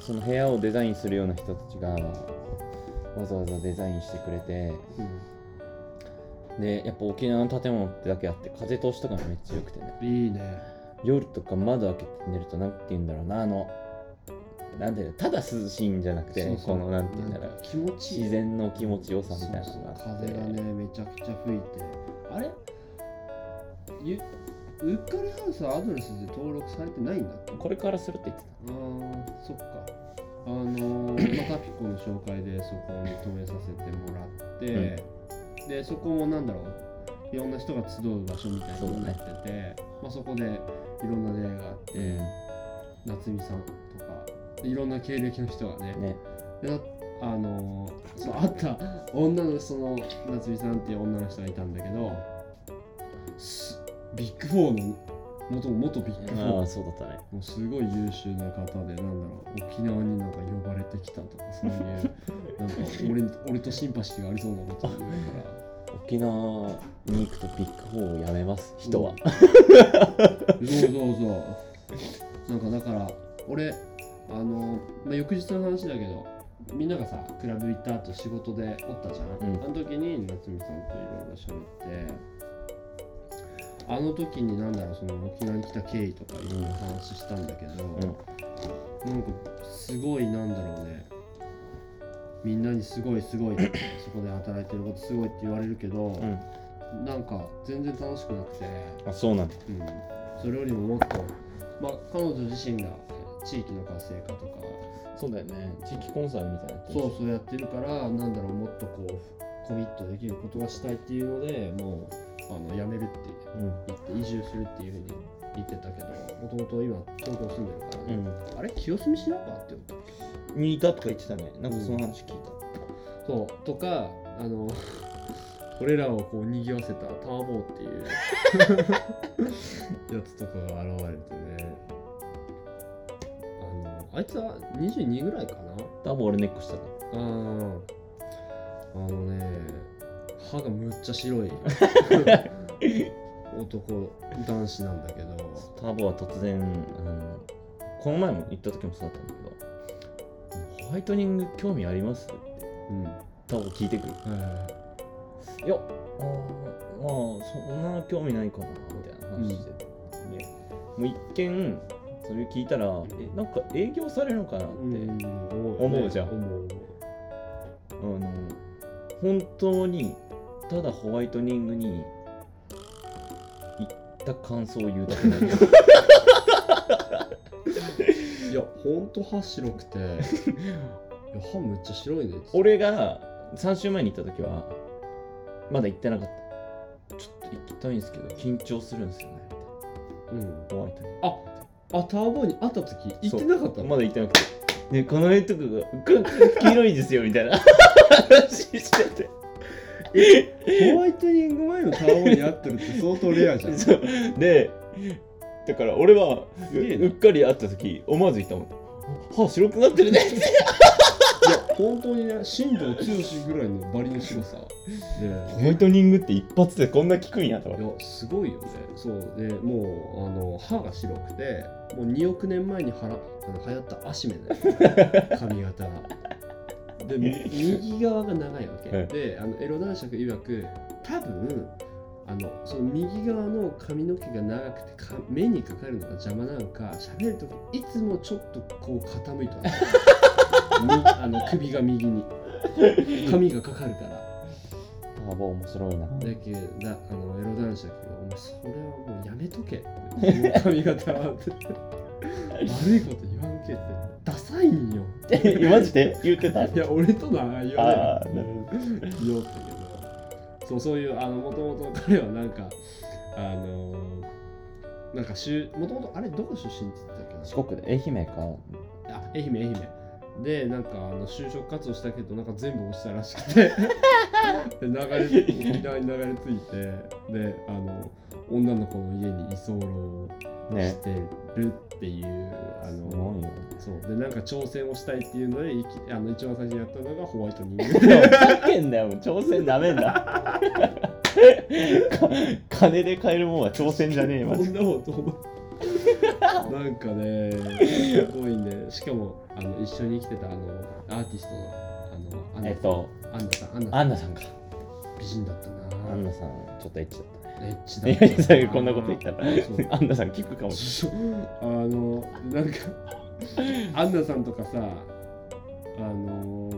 その部屋をデザインするような人たちがわざわざデザインしてくれて。でやっぱ沖縄の建物ってだけあって風通しとかもめっちゃ良くてね。いいね。夜とか窓開けて寝るとなんて言うんだろうなあのなんていうのただ涼しいんじゃなくてそうそう。このなんて言うんだろう気持ちいい。自然の気持ちよさみたいなそうそうのが風がねめちゃくちゃ吹いて。あれ？ゆうっかりハウスはアドレスで登録されてないんだこれからするって言ってあーそっか。あのー、まあ、タピコの紹介でそこを認めさせてもらって、でそこもなんだろういろんな人が集う場所みたいになっててまあ、そこでいろんな出会いがあって、た夏美さんいろんな経歴の人がね。うんね。でなあのーその会った女のその夏美さんっていう女の人がいたんだけどすビッグフォーの元元ビッグフォー。ああそうだったね。もうすごい優秀な方でなんだろう沖縄になんか呼ばれてきたとかそういう なんか俺俺とシンパシーがありそうなことを言うか沖縄に行くとビッグフォーをやめます人は、らそうそうそう。なんかだから俺あの、まあ、翌日の話だけどみんながさクラブ行った後仕事でおったじゃん、うん。あの時に夏美さんといろいろ喋ってあの時になんだろうその沖縄に来た経緯とかいろいろ話したんだけど、なんかすごいなんだろうね。みんなにすごいすごいって そこで働いてることすごいって言われるけど、うん。なんか全然楽しくなくて、あそうなんだ。うん、それよりももっと、まあ、彼女自身が地域の活性化とか。そうだよね。地域コンサルみたいなそうそうやってるからなんだろうもっとこうコミットできることがしたいっていうのでもうあの辞めるってうん。言って移住するっていうふうに言ってたけどもともと今東京住んでるからね、あれ清澄白河って言ったうんにいたとか言ってたね。なんかその話聞いた、そうとかあの 俺らをこう賑わせたターボーっていう やつとかが現れてねあいつは22ぐらいかな。多分俺ネックしたあーあのね歯がむっちゃ白い男男子なんだけど。ターボは突然あのこの前も行った時もそうだったんだけど。ホワイトニング興味あります？ってうん。ターボ聞いてくる？いやあーまあそんな興味ないかなみたいな話してて、でもう一見それ聞いたらえなんか営業されるのかなって、うん思うじゃん。あの本当にただホワイトニングに行った感想を言うだけなんだよ。いやほんと歯白くていや歯むっちゃ白いね。俺が3週前に行った時はまだ行ってなかった。ちょっと行きたいんですけど緊張するんですよね。うん。ホワイトニング。あターボーに会った時行ってなかったの？まだ行ってなくて。でこの辺とかがく黄色いですよみたいな。話してて。ホワイトニング前のターボーに会ってるって相当レアじゃん。そう。でだから俺はうっかり会った時思わず言ったもん。歯白くなってるねっていや本当にね辛坊剛ぐらいのバリの白さ。でホワイトニングって一発でこんな効くんやといやすごいよね。そう。でもうあの歯が白くてもう2億年前にはらあの流行ったアシメだよ。髪型が。でみ右側が長いわけ、はい。であのエロ男爵曰く多分あのその右側の髪の毛が長くてか目にかかるのが邪魔なのか喋るときいつもちょっとこう傾いてるみあの首が右に。髪がかかるから。ターボ面白いな。だけどだあのエロ男爵が「お前それはもうやめとけ」髪型は。って悪いこと言わんけって。ダサいんよマジで？言ってた？いや俺とのは言わああない言おうったけど。そうそういうあのもともと彼はなんかあのなんかしゅもともとあれどこ出身って言ってたっけな？四国で。愛媛か。あ愛媛愛媛でなんかあの就職活動したけどなんか全部落ちたらしくて。で流れ沖縄に流れ着いて。であの女の子の家に居候してるっていう、あすのそう。でなんか挑戦をしたいっていうのでいきあの一番最初にやったのがホワイトニング。ふざけんなよ。挑戦ダメんだ。か金で買えるもんは挑戦じゃねえマジこんなことなんかねすごいね。しかもあの一緒に生きてたあのアーティストのあのアンナえっとアンナさん。アンナさんアンナさんか。美人だったな。アンナさんちょっとエッチだったねエッチだいやいやこんなこと言ったら。アンナさん聞くかもしそう。あのなんかアンナさんとかさあの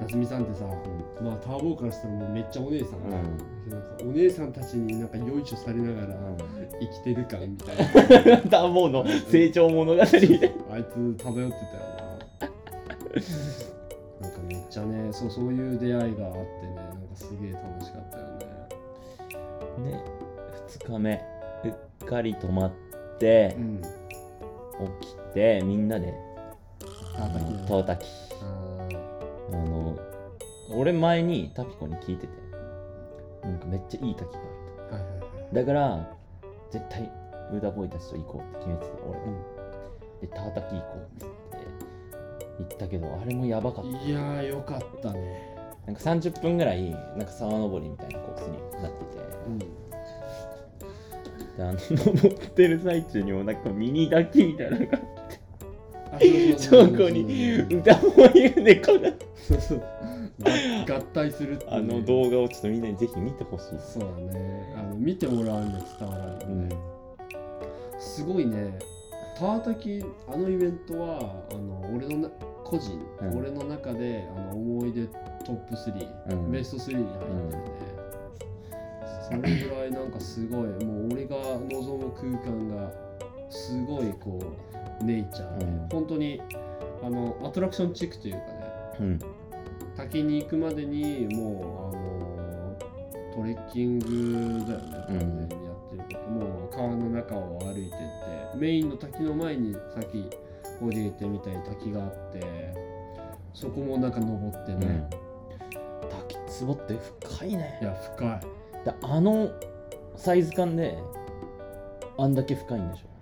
夏美さんってさ、まあターボーからしたらもうめっちゃお姉さんじゃん、なんかお姉さんたちになんかよいしょされながら生きてる感みたいな。れないダモの成長物語。あいつ漂ってたよな。なんかめっちゃねそうそういう出会いがあってねなんかすげえ楽しかったよね。で2日目うっかり泊まってうん。起きてみんなでたたきあの俺前にタピコに聞いててなんかめっちゃいい滝があるはいはいはい。とだから絶対ウーダーボーイたちと行こうって決めてた俺は、でタータキ行こうって言ったけどあれもやばかったいやーよかったね。なんか30分ぐらいなんか沢登りみたいなコースになってうん。てであの登ってる最中にもなんかミニ滝みたいなのそこに歌も言う猫が。そうそう合合体するあの動画をちょっとみんなにぜひ見てほしい。そうだね。あの見てもらうんで伝わらないよね、すごいね。タータキあのイベントはあの俺のな個人、うん。俺の中であの思い出トップ3、うん。ベスト3に入ってるね、それぐらいなんかすごい。もう俺が望む空間がすごいこうネイチャーで、うん。本当にあのアトラクションチックというかねうん。滝に行くまでにもうあのトレッキングだよね完全にやってること、もう川の中を歩いてってメインの滝の前にさっきコーディネートみたいに滝があってそこもなんか登ってうんね、滝つぼって深いね。いや深い。であのサイズ感であんだけ深いんでしょ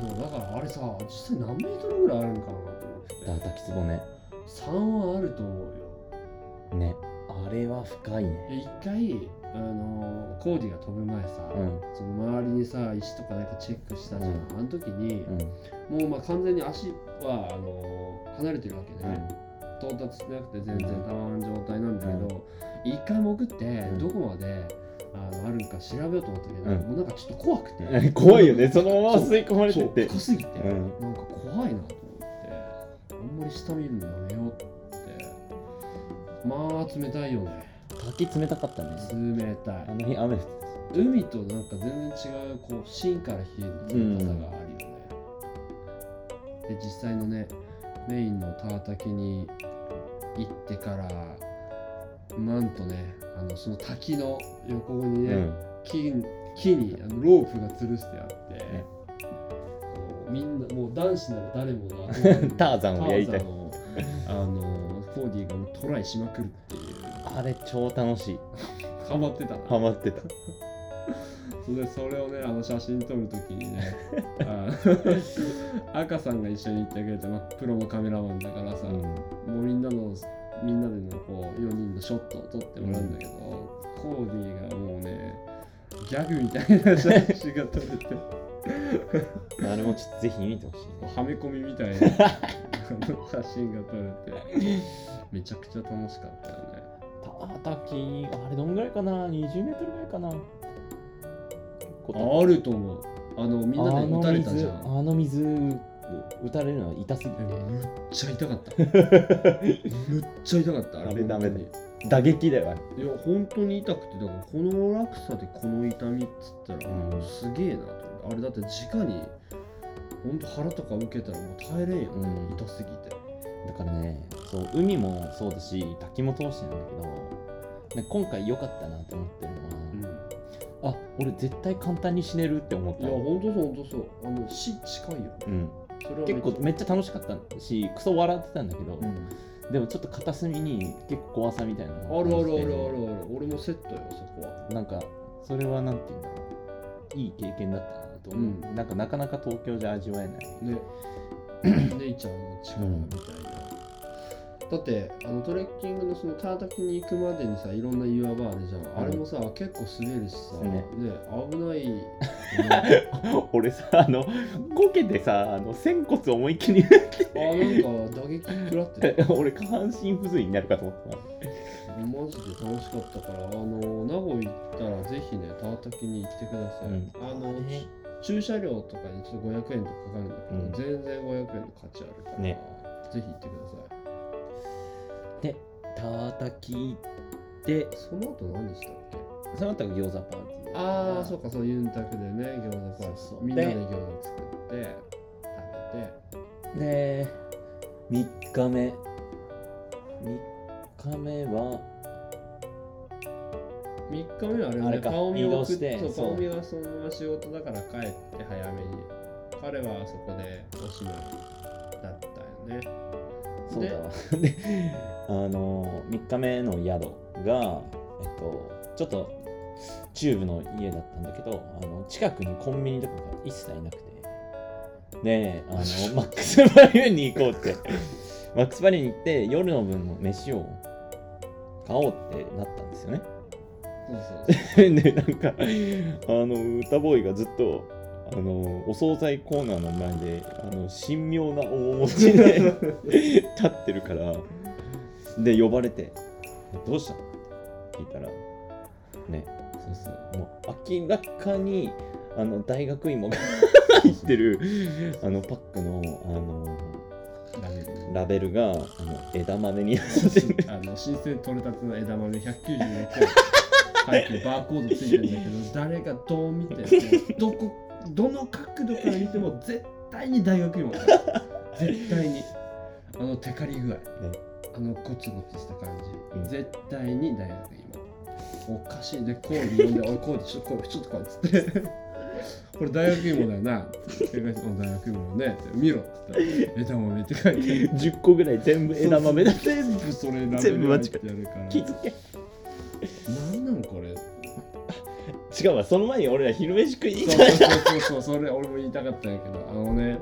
そうだからあれさ実際何メートルぐらいあるのかなと思って。滝つぼね。3はあると思うよ。ね。あれは深いね。で一回あのコーディが飛ぶ前さ、うん。その周りにさ石とかなんかチェックしたじゃん、うん。あの時に、うん。もうまあ完全に足はあの離れてるわけうね、ん。到達してなくて全然うん。たまん状態なんだけど、一回潜ってん。どこまであのあるんか調べようと思ったけど、うん。もうなんかちょっと怖くて、う ん怖いよね。そのまま吸い込まれてそうって深すぎて、うんなんか怖いなと思ってあんまり下見るのやめようってまあ冷たいよね滝冷たかったね冷たいあの日雨降って海となんか全然違うこう芯から冷える冷たさがあるよね、で実際のねメインのター滝に行ってからなんとねあのその滝の横にね、たうん。木木にあのロープが吊るしてあって、ねみんなもう男子なら誰もが ターザンをやり。たいあのフォーディがもうトライしまくるっていう。あれ超楽しい。ハマってたな。ハマってた。それでそれをねあの写真撮るときにね あ赤さんが一緒に行ってくれて、まあ、プロのカメラマンだからさ、うん。もうみんなのみんなでのこう4人のショットを撮ってもらうんだけど、コーディがもうねギャグみたいな写真が撮れて。あれもちょっとぜひ見てほしいね。はめ込みみたいな写真が撮れてめちゃくちゃ楽しかったよね。た滝あれどんぐらいかな？20メートルぐらいかな？結構高いあると思う。あのみんなで撃たれたじゃん。あの水あの水打たれるのは痛すぎて。むっちゃ痛かった。むっちゃ痛かったあれ。ダメだよ本打撃だよいや本当に痛くてだからこの落差でこの痛みっつったら、うん。すげえなと思って。あれだって直に本当腹とか受けたらもう耐えれんよ、うん。痛すぎて。だからねそう海もそうだし滝も通してなんだけどね今回良かったなと思ってるのは、あ俺絶対簡単に死ねるって思った。いや本当そう本当そう。あの死近いよ。うん、結構めっちゃ楽しかったしクソ笑ってたんだけど、うん。でもちょっと片隅に結構怖さみたいなあるあるあるあるある。俺もセットよそこは。なんかそれはなんていうんだろう。いい経験だったなと思う、うん。なんかなかなか東京じゃ味わえない。ね。ネイチャーの力みたいな、だってあのトレッキングのそのタータキに行くまでにさいろんな岩場あるじゃん、あれもさ結構滑るしさ、ねね危ない 俺さあのこけてさあの仙骨思いっきりあなんか打撃食らってた 俺下半身不随になるかと思った。マジで楽しかったからあの名護行ったらぜひねタータキに行ってください、うん。あのね駐車料とかにちょっと500円とかかかるんだけど、全然500円の価値あるから、ね。ぜひ行ってくださいでたたきでその後何したっけ？その後が餃子パーティー。ああそうかそうユンタクでね餃子パーティー。そうそう。みんなでで餃子作って食べて。で3日目。3日目は3日目はあれよねあれか顔見をしてそう顔見はそのまま仕事だから帰って早めに。彼はそこでおしまいだったよねそうだわ。であの3日目の宿がえっとちょっと中部の家だったんだけどあの近くにコンビニとかが一切なくて。であの マックスバリューに行こうって。マックスバリューに行って夜の分の飯を買おうってなったんですよね。そうそうでなんかあの歌ボーイがずっとあのお惣菜コーナーの前であの神妙な面持ちで 立ってるからで呼ばれて「どうした？の?」って聞いたらねそうそうもう明らかにあの大学芋が 入ってるあのパックのあのラベル。ねラベルがあの枝豆になってる。あの新鮮取れたての枝豆196円。入ってるバーコードついてるんだけど誰がどう見てもどこどの角度から見ても絶対に大学芋だ 絶対に。あのテカリ具合、あのゴツゴツした感じ、うん。絶対に大学芋おかしい。でコーディ呼んで「おいコーディちょっと来いちょっと来い」っつって「これ大学芋だよな」って言って「お大学芋ね」って見ろ」って言ったら「枝豆」って書いて。ある10個ぐらい全部枝豆だ全部それラベ全部間違えル入ってやるから。気づけ違うわその前に俺ら昼飯食いにそう行ったそうそうそうそれ俺も言いたかったんやけどあのね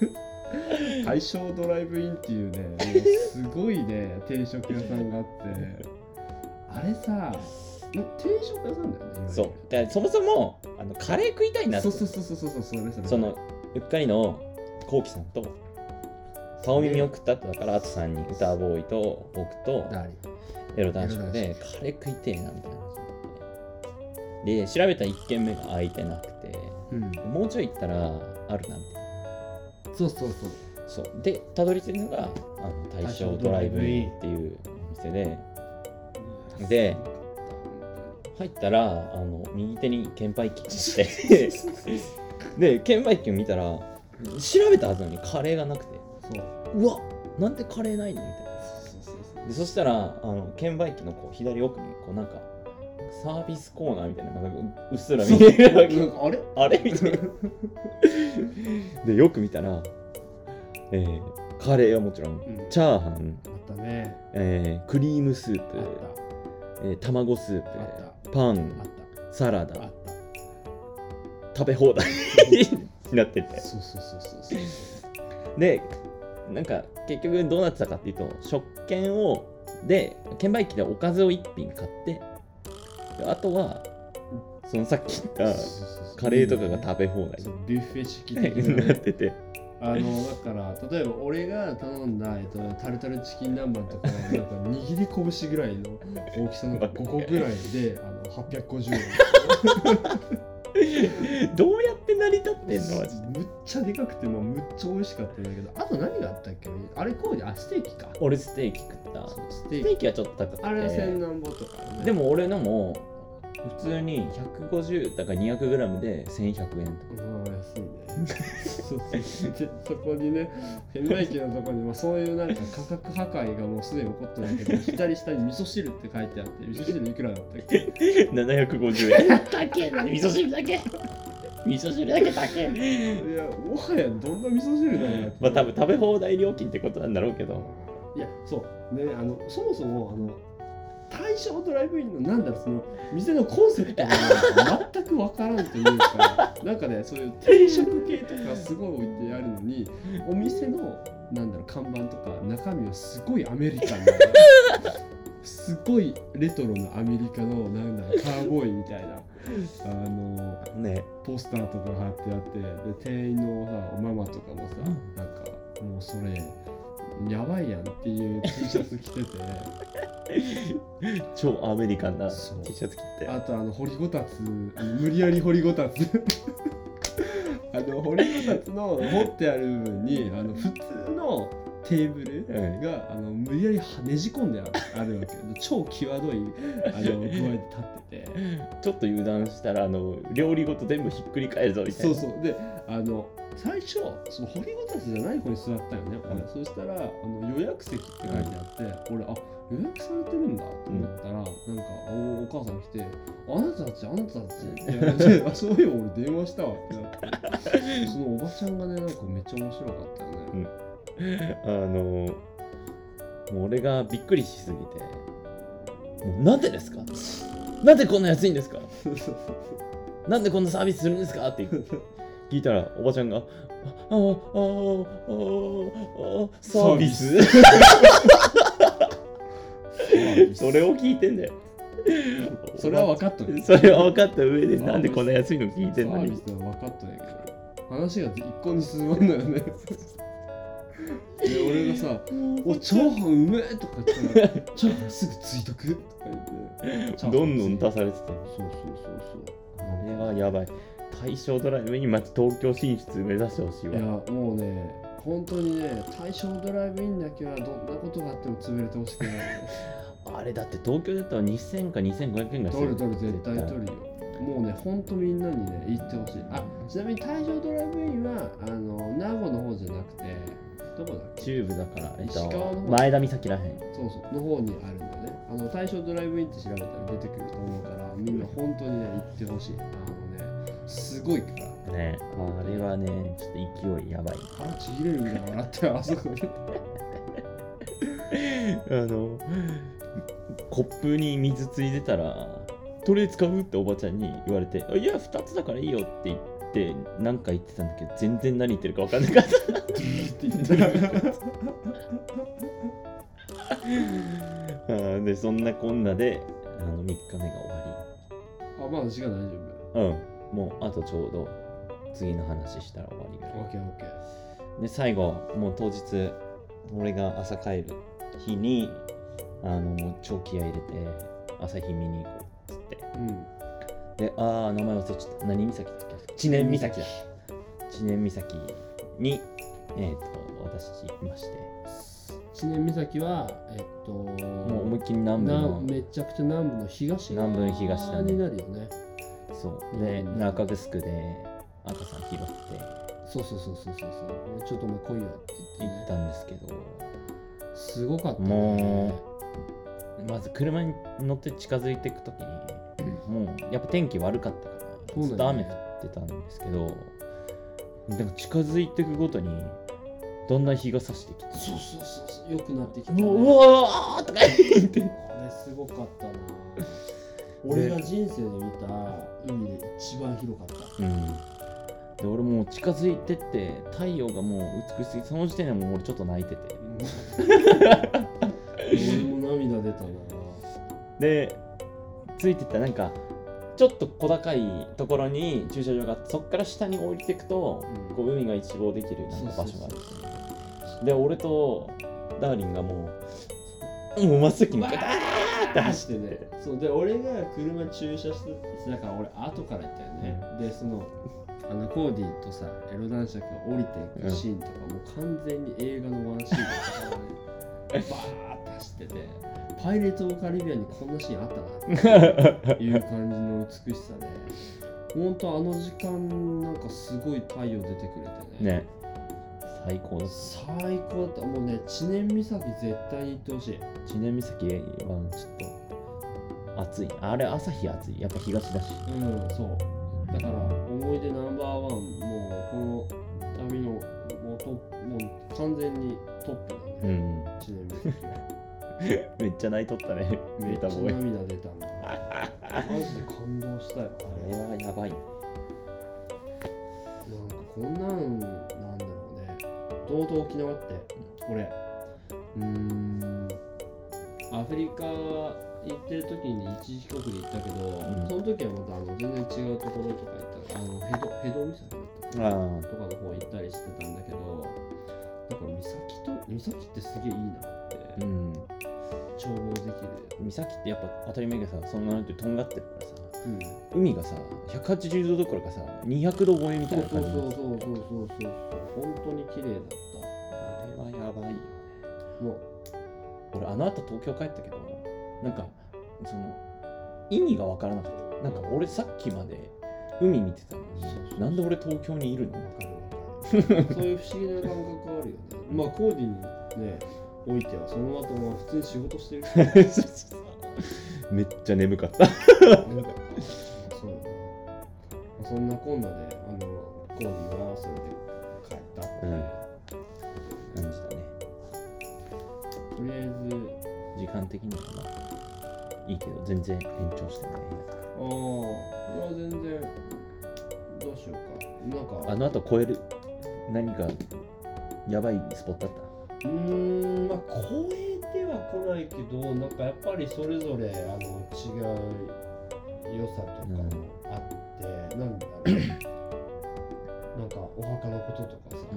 大正ドライブインっていうねもうすごいね定食屋さんがあってあれさ定食屋さんだよねそう。だからそもそもあのカレー食いたいなって。そうそうそうそうそうそうそれ。そのうっかりのこうきさんと顔耳を食ったってだからあと3人歌ボーイと僕とエロ男子でカレー食いてえなみたいなで調べた1軒目が空いてなくて。うん。もうちょい行ったらあるな。みたいなそうそうそう。そう。でたどり着いたのがあの大正ドライブインっていうお店で。で入ったらあの右手に券売機があって。で券売機を見たら調べたはずなのにカレーがなくて。そう。うわなんでカレーないの？みたいな。でそしたらあの券売機のこう左奥にこうなんかサービスコーナーみたいなのがうっすら見えるわけ。なんかあれ？あれ？みたいな。でよく見たら、えーカレーはもちろん、うん。チャーハン、あったね。えークリームスープ。あっ、えー卵スープ。あった。パあった。サラダ。あった。食べ放題。になってて。そうそうそうそうそう。でなんか結局どうなってたかっていうと食券をで券売機でおかずを1品買ってであとはそのさっき言ったカレーとかが食べ放題。ビュッフェ式的 になってて。あのだから例えば俺が頼んだ、えっと、タルタルチキン南蛮とかなんか握り拳ぐらいの大きさの 5個ぐらいであの850円。どうやって成り立ってんのマジで。むっちゃでかくてもうむっちゃ美味しかったんだけどあと何があったっけ？あれこうであステーキか。俺ステーキ食った。そうスステーキ。テーキはちょっと高くて。あれは千何本とか、ね、でも俺のも普通に150だから 200g で1100円とか。うん安いね。そうそうでそこにね券売機のところに、まあ、そういうなんか価格破壊がもうすでに起こってるんだけど左下に味噌汁って書いてあって味噌汁いくらだったっけ？750円。高えな味噌汁だけ味噌汁だけ高えいやもはやどんな味噌汁だよまあ多分食べ放題料金ってことなんだろうけど。いやそう。ねあのそもそもあの対象ドライブインのなんだろうその店のコンセプトが全くわからんというか なんかねそういう定食系とかすごい置いてあるのにお店のなんだろう看板とか中身はすごいアメリカンなすごいレトロなアメリカのなんだろうカーボーイみたいなあのね。ポスターとか貼ってあってで店員のさママとかもさ、なんかもうそれやばいやんっていう T シャツ着てて。超アメリカンな T シャツ着てあとあの掘りごたつ。無理やり掘りごたつ。あの掘りごたつの持ってある部分にあの普通のテーブルうんがあの無理やりねじ込んであるわけ。超際どいあの具合で立ってて。ちょっと油断したらあの料理ごと全部ひっくり返るぞみたいな。そうそう。であの最初その掘りごたつじゃない子に座ったよね、俺そしたらあの予約席って書いてあって、俺あ予約されてるんだと思ったら、なんかおお母さん来て「あなたたちあなたたち」って あそういえば俺電話したわ」ってなって。そのおばちゃんがねなんかめっちゃ面白かったよね、あのもう俺がびっくりしすぎてもうなんでですか？なんでこんな安いんですか？なんでこんなサービスするんですか？って聞いたらおばちゃんが「ああああああサービス?」それを聞いてんだよ。それは分かっとる。それは分かった上でなんでこんな安いの聞いてんのに。サービスは分かっとんやけど。話が一向に進まんのよねで俺がさ「おチャーハンうめえ!」とか言ったら「チャーハンすぐついとく?」とか言って。どんどん出されてて。そうそうそうそう。あれはやばい。大正ドライブにまず東京進出目指してほしいわ。いやもうね本当にね対象ドライブインだけはどんなことがあっても潰れてほしくない。あれだって東京だったら2000か2500円が取る取る絶対取るよ。もうねほんとみんなにね言ってほしい。あちなみに対象ドライブインはあの名護の方じゃなくてどこだっけ？中部だから、えっ石川のと、方。前田岬らへん。そうそうの方にあるんだよね。あの対象ドライブインって調べたら出てくると思うからみんな本当にね行ってほしい。あのねすごいから。ねあれはねちょっと勢いやばい。腹ちぎれるんだよ笑ってあそこに。あのコップに水ついてたらどれ使うっておばちゃんに言われて「あいや2つだからいいよ」って言って何か言ってたんだけど全然何言ってるか分かんなかった。でそんなこんなであの3日目が終わあまだ時間大丈りうん。もうあとちょうど次の話したら終わりぐらい。夫オッケーオッケー。で最後もう当日俺が朝帰る日にあのもう超気合い入れて朝日見に行こうっつって。うん。でああ名前忘れちゃった。何？岬だっけ？知念岬だ。知念岬にえっ、と私いまして。知念岬はえっともう思いっきり南部なのめちゃくちゃ南部の東南部の東だね。になるよね。そう。でうん。中城で赤さん拾って。そうそうそうそうそうそう。俺ちょっとお前来いよって言って、ね、行ったんですけど。すごかったね。もまず車に乗って近づいていくときにもうやっぱ天気悪かったからそうずっと雨降ってたんですけどでも近づいていくごとにだんだん日が差してきてそうそうそうそう良くなってきた、ね、もううわーとか言って。あれすごかったな。俺が人生で見た海で一番広かった。うん。で俺もう近づいてって太陽がもう美しすぎてその時点でもう俺ちょっと泣いてて。俺も涙出たな。でついてったらなんかちょっと小高いところに駐車場があってそっから下に降りていくと、うん。こう海が一望できるなんか場所があるで俺とダーリンがもうもう真っ先に向かってあーって走ってて。そうで俺が車駐車してだから俺後から行ったよね、でそのあのコーディとさエロ男爵が降りていくシーンとか、もう完全に映画のワンシーンだったからねバーって走っててパイレーツ・オブ・カリビアンにこんなシーンあったなっていう感じの美しさでほんとあの時間なんかすごい太陽出てくれてね。ね。最高だった。最高だった。もうね知念岬絶対に行ってほしい。知念岬はちょっと暑い。あれ朝日暑い。やっぱ東だし。うん、そう。だから、思い出ナンバーワン、もうこの旅のもうトップもう完全にトップ。だうね。ん1年目めっちゃ泣いとったねめっちゃメータボーイ涙出たな。マジで感動したよ。あれはやばいなんかこんなんなんだろうね。とうとう沖縄って、俺、うーん、アフリカ行ってる時に一時帰国で行ったけど、んその時はまたあの全然違うところとか行ったあのヘドヘド岬だったとかの方行ったりしてたんだけど、だから岬と岬ってすげえいいなってあうん。調合できる。岬ってやっぱ当たり前がさそんなのってとんがってるからさうん。海がさ180度どころかさ200度超えみたそいうな感じそうそうそうそうそうそう。本当に綺麗だっあれはやばいよた。もう俺あの後東京帰ったけどなんかその意味が分からなかった。なんか俺さっきまで海見てたのになんで俺東京にいるの？かるそういう不思議な感覚あるよね。まあコーディにね、おいてはその後も普通に仕事してるから。めっちゃ眠かったそうだな。まあそんなこんなで、あの、コーディはそれで帰ったう。感じだねとりあえず、時間的にはまあいいけど全然延長してないああ、いや全然、どうしようか。なんか、あの後超える？何かやばいスポットあっうーん、まあ、超えては来ないけど、なんかやっぱりそれぞれあの違う良さとかもあって、なんだろう。なんかお墓のこととかさ、た、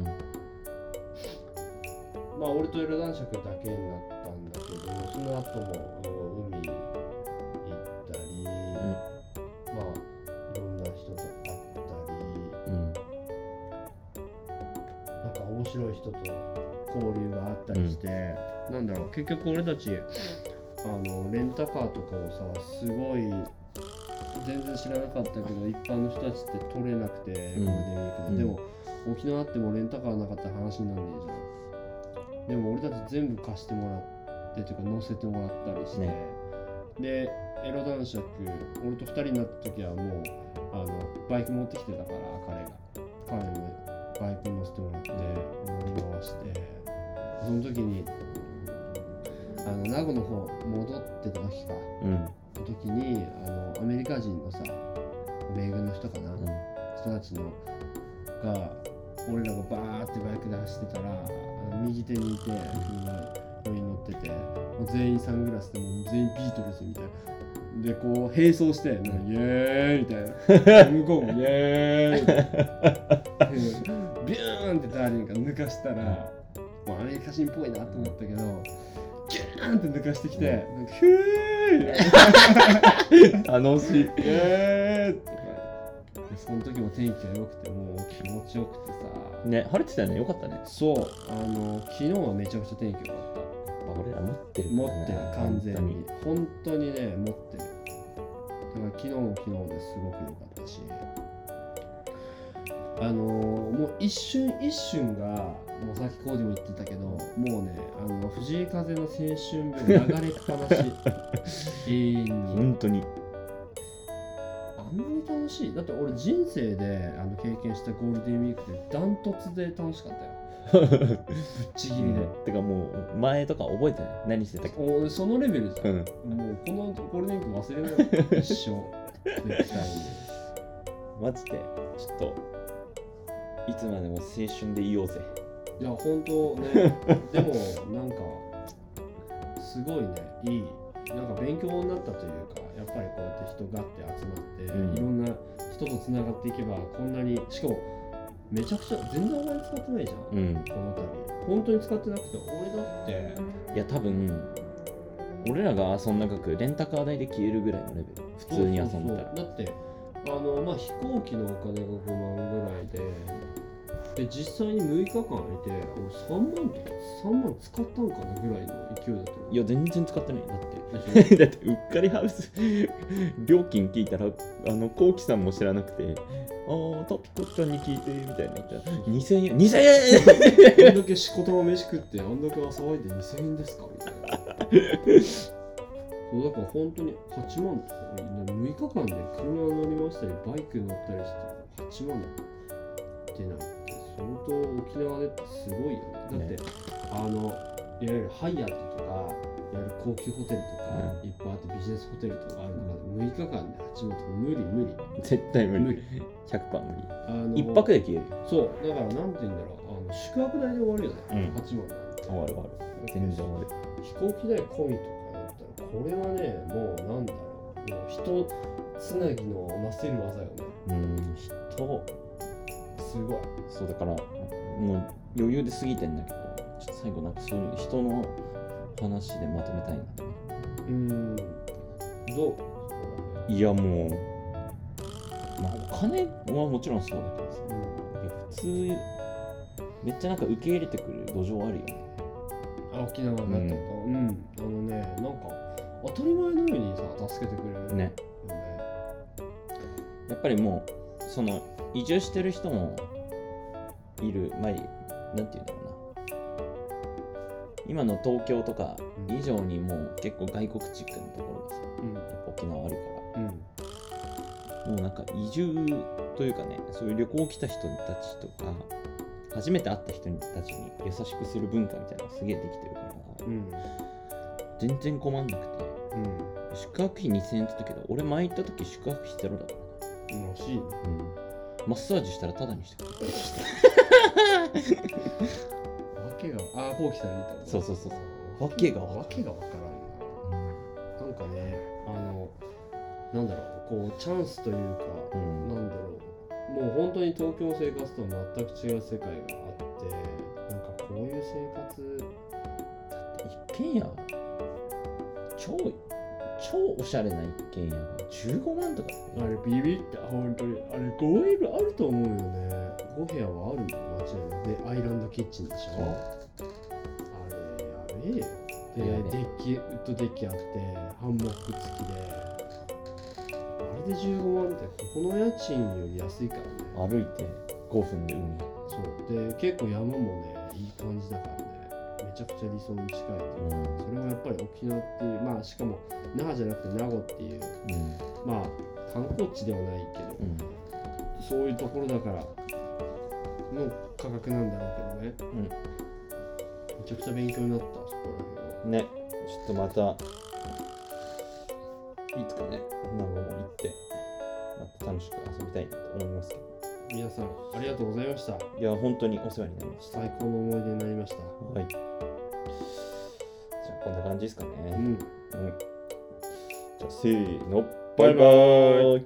まあ俺とエロ男爵だけになったんだけど、その後も人と交流があったりして、なんだろう結局俺たちあのレンタカーとかをさすごい全然知らなかったけど一般の人たちって取れなくて、うん。ゴールデンウィークで、うん。でも沖縄あってもレンタカーなかったら話になんねえじゃんでも俺たち全部貸してもらってというか乗せてもらったりして、ね。でエロ男爵俺と2人になった時はもうあのバイク持ってきてたから彼が。彼もバイクその時にあの名護の方戻ってた時か。うん。の時にあのアメリカ人のさ米軍の人かな、うん。人たちのが俺らがバーってバイクで走ってたら右手にいて車に乗っててもう全員サングラスでもう全員ビートルズみたいな。でこう並走してイエーイみたいな。向こうもイエーイみたいな。ビューンってダーリンが抜かしたらメリカ人っぽいなと思ったけどギューンって抜かしてきてー楽しい。えーその時も天気が良くてもう気持ちよくてさ。ね晴れてたよね。よかったね。そう。あの昨日はめちゃくちゃ天気良かっ俺ら持ってるた持ってる完全に。本本当にね持ってる。だから昨日も昨日ですごく良かったし。あのもう一瞬一瞬がもうさっきコーディも言ってたけどもうねあの藤井風の青春部流れっぱなし。永遠当にに本当に。んなに楽しい。だって俺人生であの経験したゴールデンウィークでダントツで楽しかったよ。ぶっちぎりで、てかもう前とか覚えてない？何してたっけ？おそのレベルじゃん、うん。もうこのゴールデンウィーク忘れない一生。絶対に。マジで。ちょっといつまでも青春でいようぜいや本当ね。でもなんかすごいね。いい。なんか勉強になったというかやっぱりこうやって人がって集まって、うん。いろんな人とつながっていけばこんなにしかもめちゃくちゃ全然お金使ってないじゃん、うん。この度。本当に使ってなくて俺だって。いや多分俺らが遊んだ額レンタカー代で消えるぐらいのレベル。普通に遊んでたら。そうそうそう。だってあのまあ飛行機のお金が5万ぐらいでで実際に6日間空いて俺3万とか3万使ったんかなぐらいの勢いだったの。いや全然使ってない。だって。だってうっかりハウス料金聞いたらあのこうきさんも知らなくてああタピコちゃんに聞いてみたいになっちゃう2000円。2000円！あんだけ仕事の飯食ってあんだけ騒いで2000円ですか？みたいな。そうだから本当に8万とか6日間で車乗りましたりバイク乗ったりして8万出ないって相当沖縄でってすごいよね。だって、ねあのいわゆるハイアットとかいわゆる高級ホテルとか、いっぱいあってビジネスホテルとかある中で6日間で8万とか無理無理絶対無理。無理。100%無理。あの一泊で消える。よそう。だからなんて言うんだろう。あの宿泊代で終わるよね、うん。8万。なんて終わる終わる。全然終わる。飛行機代込みとかだったらこれはねもうなんだろう。もう人つなぎのなせる技よね。うん人すごい。そうだからもう余裕で過ぎてんだけどちょっと最後なんかそういう人の話でまとめたいなうん。どう？いやもうまあお金はもちろんそうだけどさ。うん。いや普通めっちゃなんか受け入れてくる土壌あるよね。あ沖縄だったとうん、あのねなんか当たり前のようにさ助けてくれるね。やっぱりもうその移住してる人もいるまあなんて言うんだろうな。今の東京とか以上にもう結構外国チックなところがさうん。やっぱ沖縄あるかうん。らもうなんか移住というかねそういう旅行来た人たちとか初めて会った人たちに優しくする文化みたいなのがすげえできてるからうん。全然困んなくて。うん。宿泊費2000円って言ったけど俺前行った時宿泊費ゼロだからうんらし。うん、マッサージしたらタダにしてくれ。るわけがああこうきさんに言ったのそうそうそうわけがわわけがわからんな。なんかねあのなんだろうこうチャンスというか、うん。なんだろう。もう本当に東京の生活とは全く違う世界があってなんかこういう生活一軒家超超おしゃれな一軒家が15万とかあれビビった本当にあれ 5L あると思うよね。5部屋はあるんだよ間違いないでアイランドキッチンでしょ。あれやべえよ。でデッキウッドデッキあってハンモック付きで。あれで15万ってここの家賃より安いからね。歩いて5分で海。そう。で結構山もねいい感じだからちゃくちゃ理想に近いというそれはやっぱり沖縄っていうまあしかも那覇じゃなくて名護っていううん。まあ観光地ではないけど、うん。そういうところだからの価格なんだろうけどね、うん。めちゃくちゃ勉強になったそこら辺は。ね。ちょっとまたいつかね。名護も行ってまた楽しく遊びたいなと思いますけど。皆さんありがとうございました。いや本当にお世話になりました。最高の思い出になりました。はいこんな感じですかね。うん。うん。じゃあせーの。バイバーイ